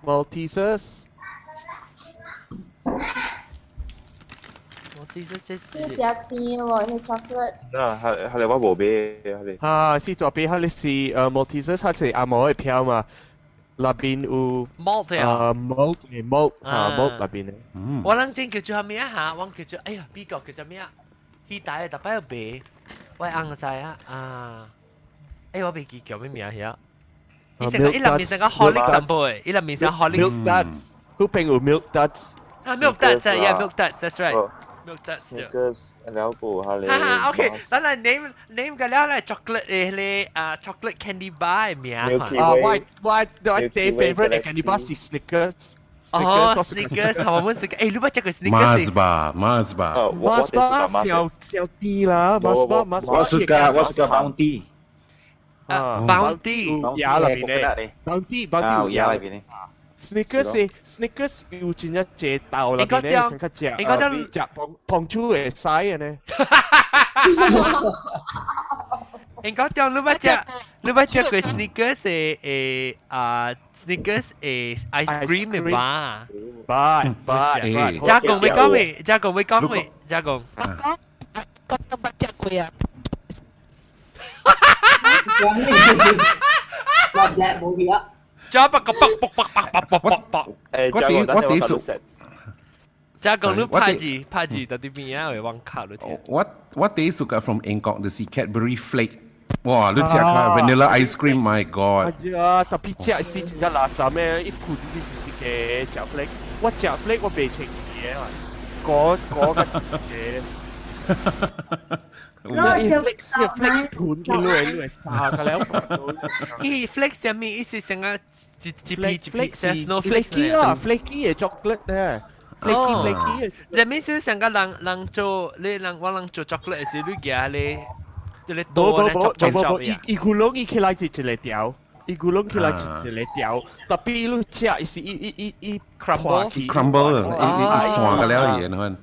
F: Maltesers
A: Maltesers
D: é
A: esse
D: Esse é o chocolate.
I: Não, ele é
F: uma bobeira Ah, esse teu apê, ele é Maltesers, ele é amor e piama 边有
A: malt 啊，
F: 啊 malt 嘅 malt 啊
A: 啊
F: malt 那边嘅。
J: 嗯，
A: 我谂正叫做咩啊吓？我叫做哎呀，边个叫做咩啊？佢大嘅特别有白，我啱就系啊啊！哎，我未记叫咩名啊？伊成个伊入面成个 Horlick 咁杯，伊入面成个 Horlick
F: milk duds，嗰边有 milk duds。
A: 啊 milk duds 啊，yeah milk duds，that's right
I: 哦
A: no, that's
I: Snickers the... and
A: alcohol. Ha, okay, then I name name ka like chocolate eh le uh, chocolate candy bar eh miya. Ah,
I: Milky Way.
F: Uh, why, why,
I: the,
F: favorite
I: Galaxy.
F: candy bar si Snickers.
A: Oh, sneakers. Oh, sneakers. sneakers. eh, lupa cek ke.
J: Mars eh? bar,
F: Mars bar.
I: Oh, Mars bar,
F: siau, siau ti lah. Mars bar, Mars bar.
K: Mars suka, Mars suka bounty.
F: Uh,
A: bounty.
K: Ya
F: lah,
K: bini.
F: Bounty, bounty.
K: Ya lah, bini.
F: Snickers Snickers 要轉一隻豆裏邊咧，成一隻，
A: 你覺
F: 得隻胖胖豬嚟使嘅呢？
A: 你覺得你乜隻？你乜隻佢 Snickers 誒啊 Snickers 誒 ice cream 嘅
F: 吧？吧
J: 吧，
A: 加工未講未？加工未講未？加工。
H: 覺得乜隻佢啊？
E: 講你，話叻冇嘢。
I: Chop a
J: kapak pak pak
I: pak pak pak
A: pok. Eh, what
J: is what
A: is
J: Jia
A: Gong lu pa ji, pa ji da wang ka lu tian. Oh,
J: what what they suka from Angkor the sea Cadbury flake. Wow, lu tia vanilla ice cream, my god.
F: Ajia, tapi cia si jia la sa me, di di si ke flake. What jia flake wa be cheng ye. Go go ga. Olha, reflexo tudo que
A: lua, lua, saca, Léo. E flex é me isso se nga de de
F: flex
A: é
F: no
A: flex.
F: Flex 啊，flex 嘅 chocolate 咧。flaky flaky。
A: 但係先成個人人做，你人我人做 chocolate 係你嘅咧，就
F: 你
A: 多咧 chocolate
F: shop
A: 呀。
F: 伊古龍伊起來就就嚟掉。伊古龍起來就嚟掉，特別你食係是伊伊伊伊
A: crumble
J: crumble，伊伊散個了嘢，你
F: 看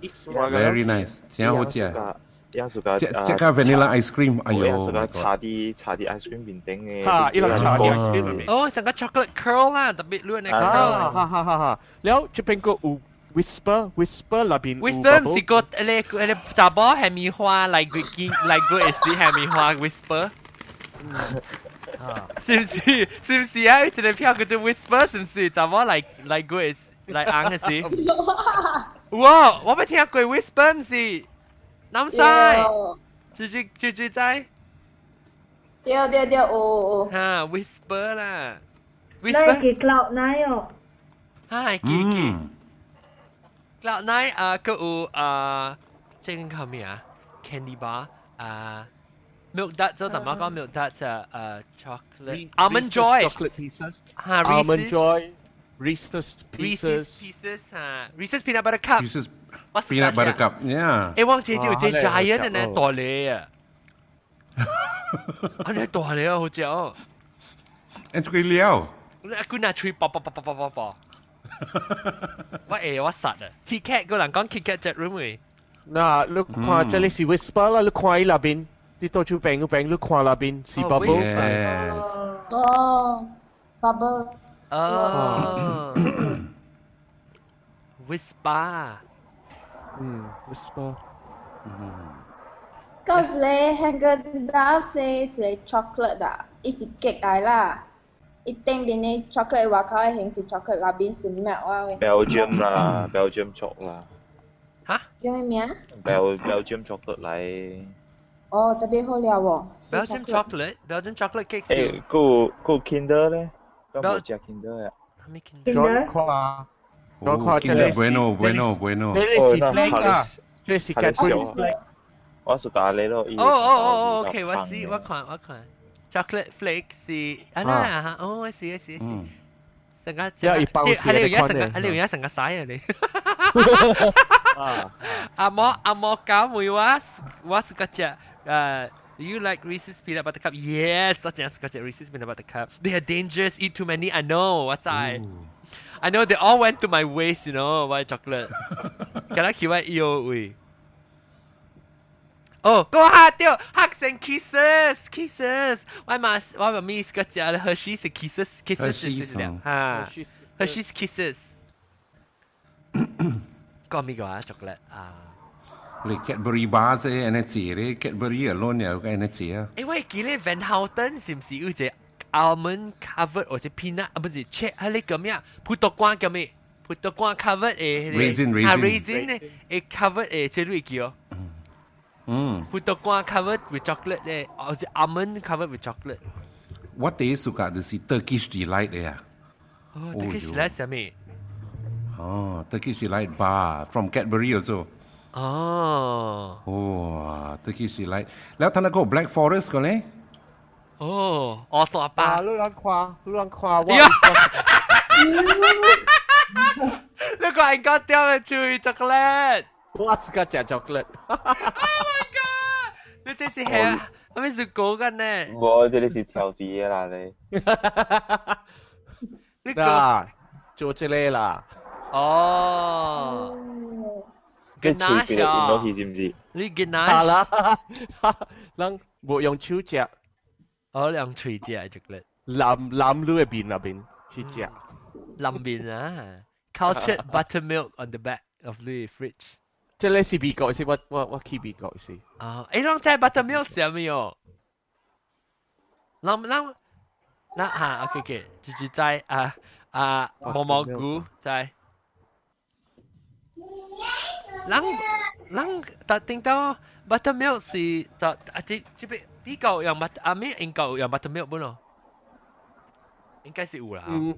J: ，very nice，真好食。
I: 有時間
J: 即即刻 vanilla ice cream，哎呦！
I: 有時間搽啲搽啲 ice cream 面頂嘅，
F: 嚇！依粒搽啲 ice cream
A: 哦，成個 chocolate curl 啦，特別 look 嘅 curl。
F: 啊哈哈哈哈！然後這邊個有 whisper whisper 裏邊
A: ，whisper 唔係個誒誒雜波係咪花嚟個見嚟個 S 係咪花 mi hoa whisper 唔是。น้ำใส่จืดจืดจืดจืดใจเดียวเดียวเดียวโอฮ่า whisper น่ะ whisper นายกี่กล่า
D: วนาย
A: อะฮ่า
C: กี่
A: กี่
C: กล่าว
A: นาย
J: อะ
A: ก็อูอะเจ๊งคำเมีย candy bar อะ milk dud เจ้าต่างมาก็ milk dud จะอะ chocolate almond joy
F: chocolate pieces
A: ฮ่า almond
F: joy Reese's pieces
A: Reese's
F: pieces
A: ฮ่า Reese's peanut butter cup
J: Reese's
A: 我
J: peanut butter cup. Yeah.
A: 诶，我姐姐有只
F: 啊
A: giant 嘅呢
F: 呢
A: 大嚟啊，啊呢大嚟啊，好似哦，
J: And 佢了。
A: 你阿姑拿吹爆爆爆爆爆爆爆，我诶我实啊，Kit Kat 个人讲 Kit Kat chat room 嘅。
F: 嗱，你看这里是 whisper 啦，你看伊那边，你到处病个病，你看那边是
A: 哦
F: bubble
J: Yes.
D: 哦，bubble。
A: 哦，Whisper。
F: Mm, whisper.
D: Mm. Cause le hanger da say le chocolate da. It's cake ai la. It think bini chocolate wa kau heng si chocolate la bin si melt wa.
I: Belgium la, Belgium chocolate la.
D: Hả? Kêu em nhá.
I: Bel Belgium chocolate lại.
D: Oh, đặc biệt hôi liao 喎.
A: Belgium chocolate, Belgium chocolate cake.
I: Ê, cô cô Kinder
A: đấy.
I: Có một Kinder
A: ạ. Kinder.
F: Chocolate.
J: Oh,
F: Rock
J: Hot bueno, bueno, bueno.
I: Oh,
F: no,
I: Harris. Harris Catfish. What's the
A: galero? Oh, oh, oh, okay. What's the, what kind, what kind? Chocolate flakes, the, ah, nah, oh, I see, I see, I
J: see.
A: 成個
F: 即係
A: 你而家成個，
F: 你
A: 而家成個曬啊你！阿莫阿莫搞梅話，我是嗰隻誒。Do uh, you like Reese's peanut butter cup? Yes, 我淨係嗰隻 Reese's peanut butter cup. They are dangerous. Eat too many. I know. What's 我知。I know they all went to my waist, you know, white chocolate. Kena kiwa EO we. Oh, go hard, tio. Hugs and kisses, kisses. Why must, why must me scratch the Hershey's and kisses, kisses,
J: Hershey's,
A: kisses, oh. Hershey's, kisses. Got me go ah, chocolate. Ah.
J: Like Cadbury bars eh, energy, eh. Cadbury alone yeah, eh, energy ah.
A: Eh. eh, why gile Van Houten sim si uje almond covered 或者 peanut 啊？不是 check 系你咁样，葡萄干咁样，葡萄干 covered 诶
J: Raisin，
A: 啊
J: raisin
A: raisin 咧诶 covered 诶即系叫
J: 嗯，
A: 葡萄干 covered with chocolate 咧，或者 almond covered with chocolate。
J: 我第一 suka 就是 Turkish delight 嘅啊。
A: 哦，
J: 哦
A: 这个是来什么？
J: 哦，Turkish delight bar from Cadbury also。
A: 哦，
J: 哇，Turkish delight，แล้วท่านก็ Black Forest 个咧？
A: 哦，我傻巴
F: 啊，。你啷看，你啷看我？
A: 呀你个人家掉嘅ជួយ chocolate。
F: 我是个食 chocolate。
A: 你这是系我咪是讲紧呢？
I: 我这里是调子嘅啦你。
A: 你讲
F: 嗱，做这里啦。
A: 哦，
I: 跟
A: 跟哪
I: 随佢哋见到
A: 下？
I: 佢知唔知？
A: 你跟
F: 系
A: 哪？
F: 啦，咱冇用手食，
A: 我两吹只 chocolate，
F: 揽揽你嘅边那边去食。
A: 淋边啊，cultured buttermilk on the back of the fridge。
F: 这里是美国是，我我我去美国是。
A: 啊，诶，啷知 buttermilk 系咩哟？啷啷，那哈，OK OK，就是在啊啊毛毛菇在。啷啷，但听到 buttermilk 是就啊，这这边 比较用 but 啊，咩应该用 buttermilk 本咯？应该是有啦。
F: 嗯，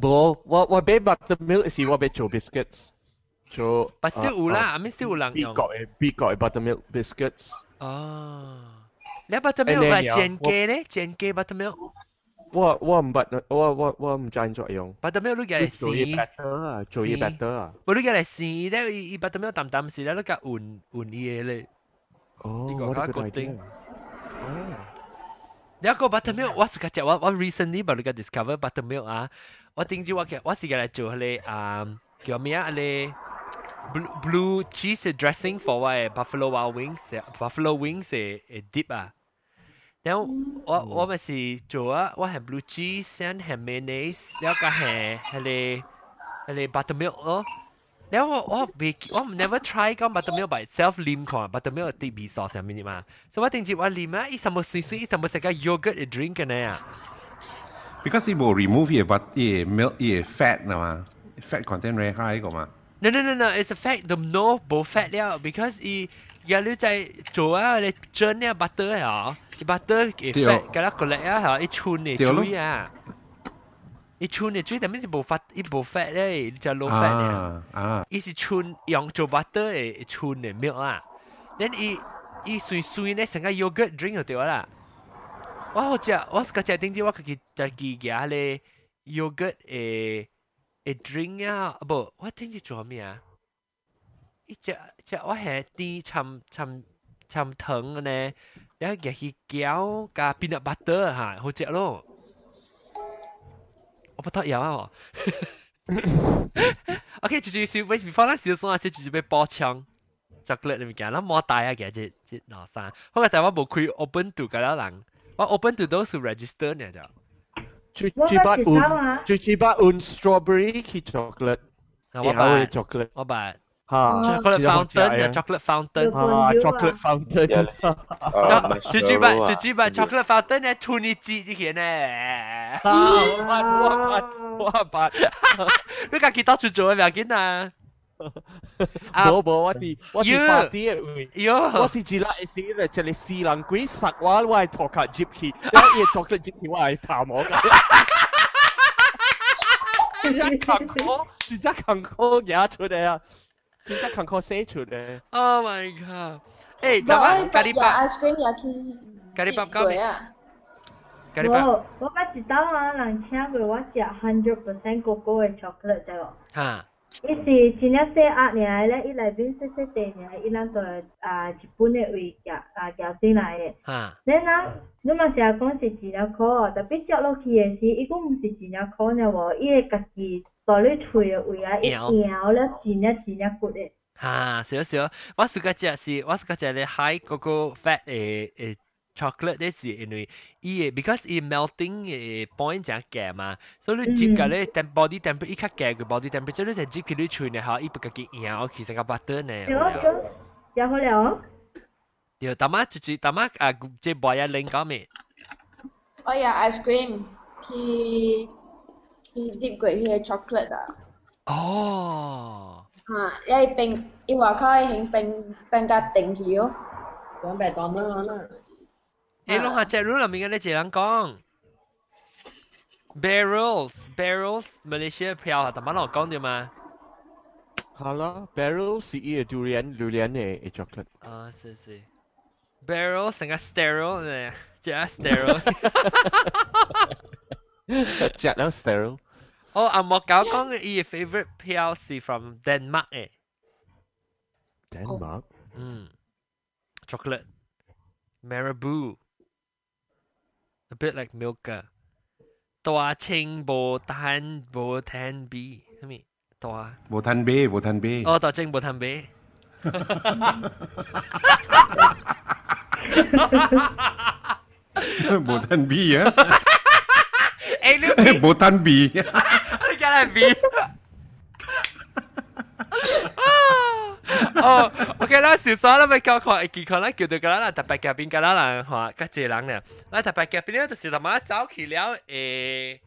F: 冇，我我买 buttermilk 是我买做 biscuits，做。
A: But still 有啦，I mean still 有人
F: 美
A: 用。
F: 国嘅美国嘅 buttermilk biscuits。
A: 哦，你 buttermilk
F: 诶
A: 嚟
F: 你
A: 煎鸡咧？煎鸡 buttermilk。
F: 我我唔捌，我我我唔知作用。
A: buttermilk 你嘅嚟
F: 做嘢
A: 试。
F: better 啊，做嘢 better 啊。
A: 我你嘅嚟试咧，伊伊 buttermilk 淡淡试咧，你嘅换换嘢咧。
F: 哦，
A: 呢个
F: แล้
A: ว
F: ก็ buttermilk.
A: What's
F: got
A: ah. what, what recently บริการ discover buttermilk อ่ะว่าจริงจริงว่าแกว่าสิ่งอะไรจู่เลยอ่าเกี่ยวมีอะไร blue blue cheese dressing for ว่า eh, buffalo wild wings eh, buffalo wings เอ dip have blue cheese แห่ mayonnaise แล้วก็แห่อะไรอะไร eh, buttermilk เนาะ ว我我未我 never try 讲 buttermilk by itself 啉看 buttermilk 啲味素上面啲嘛，所以我定住我啉啊，伊什么水水，伊什么食个 yogurt 嘅 drink 嘅呢啊。
J: because 佢冇 remove 嘢 but 嘢 milk 嘢 fat 啊嘛，fat content very high 个嘛。
A: No no no no, it's a fact the no 冇 fat 了，because 伊而家你在做啊，你蒸呢 butter 啊，伊 butter 嘅
J: 对
A: fat 嗰粒过嚟啊，吓，伊串嘅
J: 对咯
A: 水啊。 伊串嘅水，但系是无 fat，伊无 fat 咧，伊就 low fat 咧。
J: 啊啊，
A: 伊是串用做 butter 嘅串嘅 milk 啦。then 伊伊水水咧成个 yogurt drink 就对啦。我好似我嗰只顶住我自己自己嘅咧 yogurt 诶诶 drink 啊，不，我顶住做咩啊？伊只只我系啲浸浸浸糖嘅咧，然后嘅去搅加 peanut butter 吓，好食咯。 我不得有啊！OK，住住小 wait before 咱小送啊，即住住要补枪 chocolate 你物件，咱冇带啊嘅即即攞衫。好个就我冇开 open to 嘅啦人，我 open to 都是 register 呢就。
F: 最
C: 我
F: 最把
C: 知道啊
F: 换最最把换 strawberry 去 chocolate，
A: 我
F: 然后嘅
A: 把
F: chocolate
A: 我把
F: 吓
A: chocolate fountain 啊，chocolate fountain。
F: 啊 chocolate fountain，
A: 就住住把住住把 chocolate fountain 咧，穿你字之前咧。
F: 啊我捌我捌我捌，
A: 你家己到处做嘅唔要紧啊。
F: 冇冇我哋我哋 party 嘅会。
A: 哟，
F: 我哋只系试咧，就系试人鬼实话，我系托卡接去，一嘢托卡接去，我系探我嘅。真系坎坷，真系坎坷嘢出嚟啊！ 真系坎坷写出嚟。
A: Oh my god！诶，
D: 我
A: 但
D: 爱把
A: 系咖喱包，
D: ice cream 也去
A: 咖喱包
D: 接
A: 交咩？
D: 过啊！
A: 咖喱包
C: 我我捌一道啊，人请过我食 hundred percent 哥哥嘅 chocolate 啫喎。
A: 吓。
C: 伊是真正细压尔咧，伊内面细细地尔，伊咱个啊日本嘅位夹啊夹进来嘅。
A: 吓。
C: 你嗱，你嘛成日讲是真正苦哦，特别食落去嘅时，伊讲唔是真正苦呢喎，伊会家己 在你喙嘅位啊，一
A: 摇
C: 摇了真正真正骨嘅。
A: 吓，少少，我是嗰只是，我是嗰只咧 high 嗰个 fat 诶诶 chocolate 咧是因为伊诶，because 伊 melting 诶 point 正夹嘛，所以你接嘅咧 tem body temperature 伊较夹嘅 body temperature 你就接佢啲喙咧吓，伊不家己摇，其实个 butter 呢。
C: 对对， 食好了。
A: 对，大妈一句大妈啊，即系一零讲咩？
D: 哦呀，ice cream，佢 佢 dip 过迄 chocolate 啊。
A: 哦。
D: 吓，因为冰，伊外口系用冰冰甲定去哦。
E: 讲白当啦啦。
A: 诶，拢下只 room 入面嘅你一人讲。barrels barrels Malaysia 票啊，大妈老讲对吗？
F: 好啦，barrel 是伊个 durian durian 嘅 chocolate。
A: 啊，是是。barrel 成个 sterile 咧，即系 sterile。
F: Jack no sterile.
A: Oh, I'm not going to favorite PLC from Denmark. Eh?
F: Denmark?
A: Oh. Mm. Chocolate. Marabou. A bit like Milka. Toa ching bo tan bo tan bi. I mean, toa.
J: Bo tan bi, bo tan bi.
A: Oh, toa ching bo tan bi.
J: bo tan bi, yeah?
A: 诶，你
J: 无碳 B。
A: 你梗系 B。哦，OK 啦，少数啦，咪教看健康啦，叫到噶啦，特别嘉宾噶啦啦，吓，个济人咧，嗱特别嘉宾咧就是他妈走去了诶，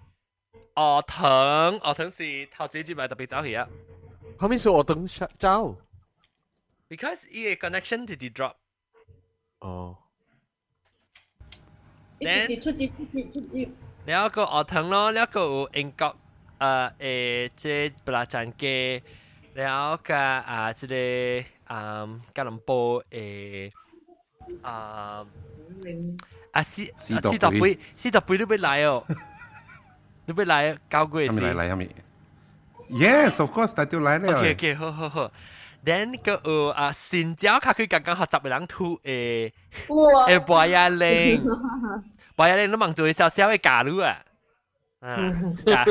A: 鹅藤，鹅藤是头几节咪特别走去啊。
F: 后面是鹅藤走。
A: Because 伊个 connection 直直 drop。
F: 哦。
E: 一直出接出接出接。
A: แล้วก็鹅藤咯，แล้วก็英国诶诶即布拉赞嘅。แล้วก็อ่า即个อ่า吉隆坡诶啊啊斯斯特贝斯特贝都俾嚟哦，都俾嚟交过
J: 系咪嚟嚟系咪？Yes, of course，大条嚟咧。
A: OK OK，好好好。then 个有啊新椒卡佢刚刚学十个人吐诶诶白呀玲，白呀玲都望做小小嘅假如啊。啊，แล้วก็เอออ่ะก็เออบ่มาแปะ
D: การู้สัญญาจอน
A: ฮะแล้วรู้หลายรู้หลายสิกาวะบ่มาแปะแล้วก็เอออ่ามอมอกูแ Bây giờ nó mang tới sao sao cái cà luôn à. À, cà.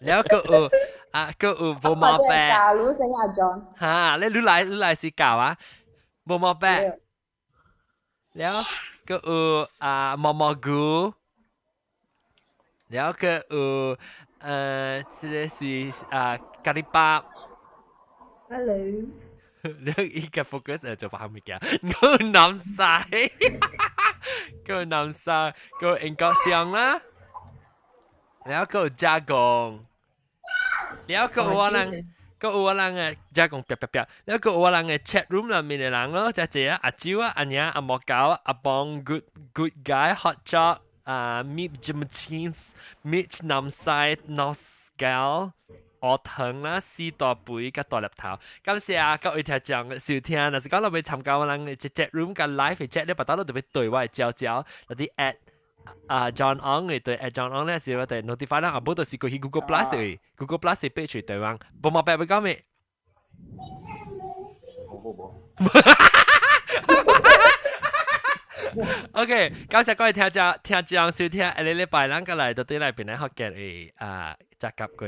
A: Léo cơ ừ, à cơ ừ
C: vô
A: mò bè. Cà lú sẽ nhà John. Ha, lấy lú lại lú lại gì cà á. Vô mò bè. Léo cơ ừ à mò mò gù. Léo cơ ừ ờ cái là gì à cà ri ba. Hello. 你依家 focus 就做翻咩嘅？我諗晒。叫南沙，叫英國 tiếng 啦，然後叫加工，然後叫我人，叫我人嘅加工，啪啪啪，然後叫我人嘅 chat room 入面嘅人咯，就係啊阿蕉啊阿娘阿莫狗阿邦 good good guy hot chop 啊 meet Jim Jeans meet 南沙 North Gal。我疼啦，四大杯加大粒头。感谢啊各位听众嘅收听，若是讲落去参加我哋嘅 chat room 嘅 live 嘅 chat 咧，把到到特别对我嘅招招，有啲 at 啊 John On 嘅对 at John On 咧，是我哋 notify 啦，啊，不到是过去 Google Plus 嘅 Google Plus 嘅 page 对方，冇冇白会讲咩？
K: 冇冇冇。
A: OK，感谢各位听众听众收听，下个礼拜咱个来到对来边嚟学嘅诶啊，集合过，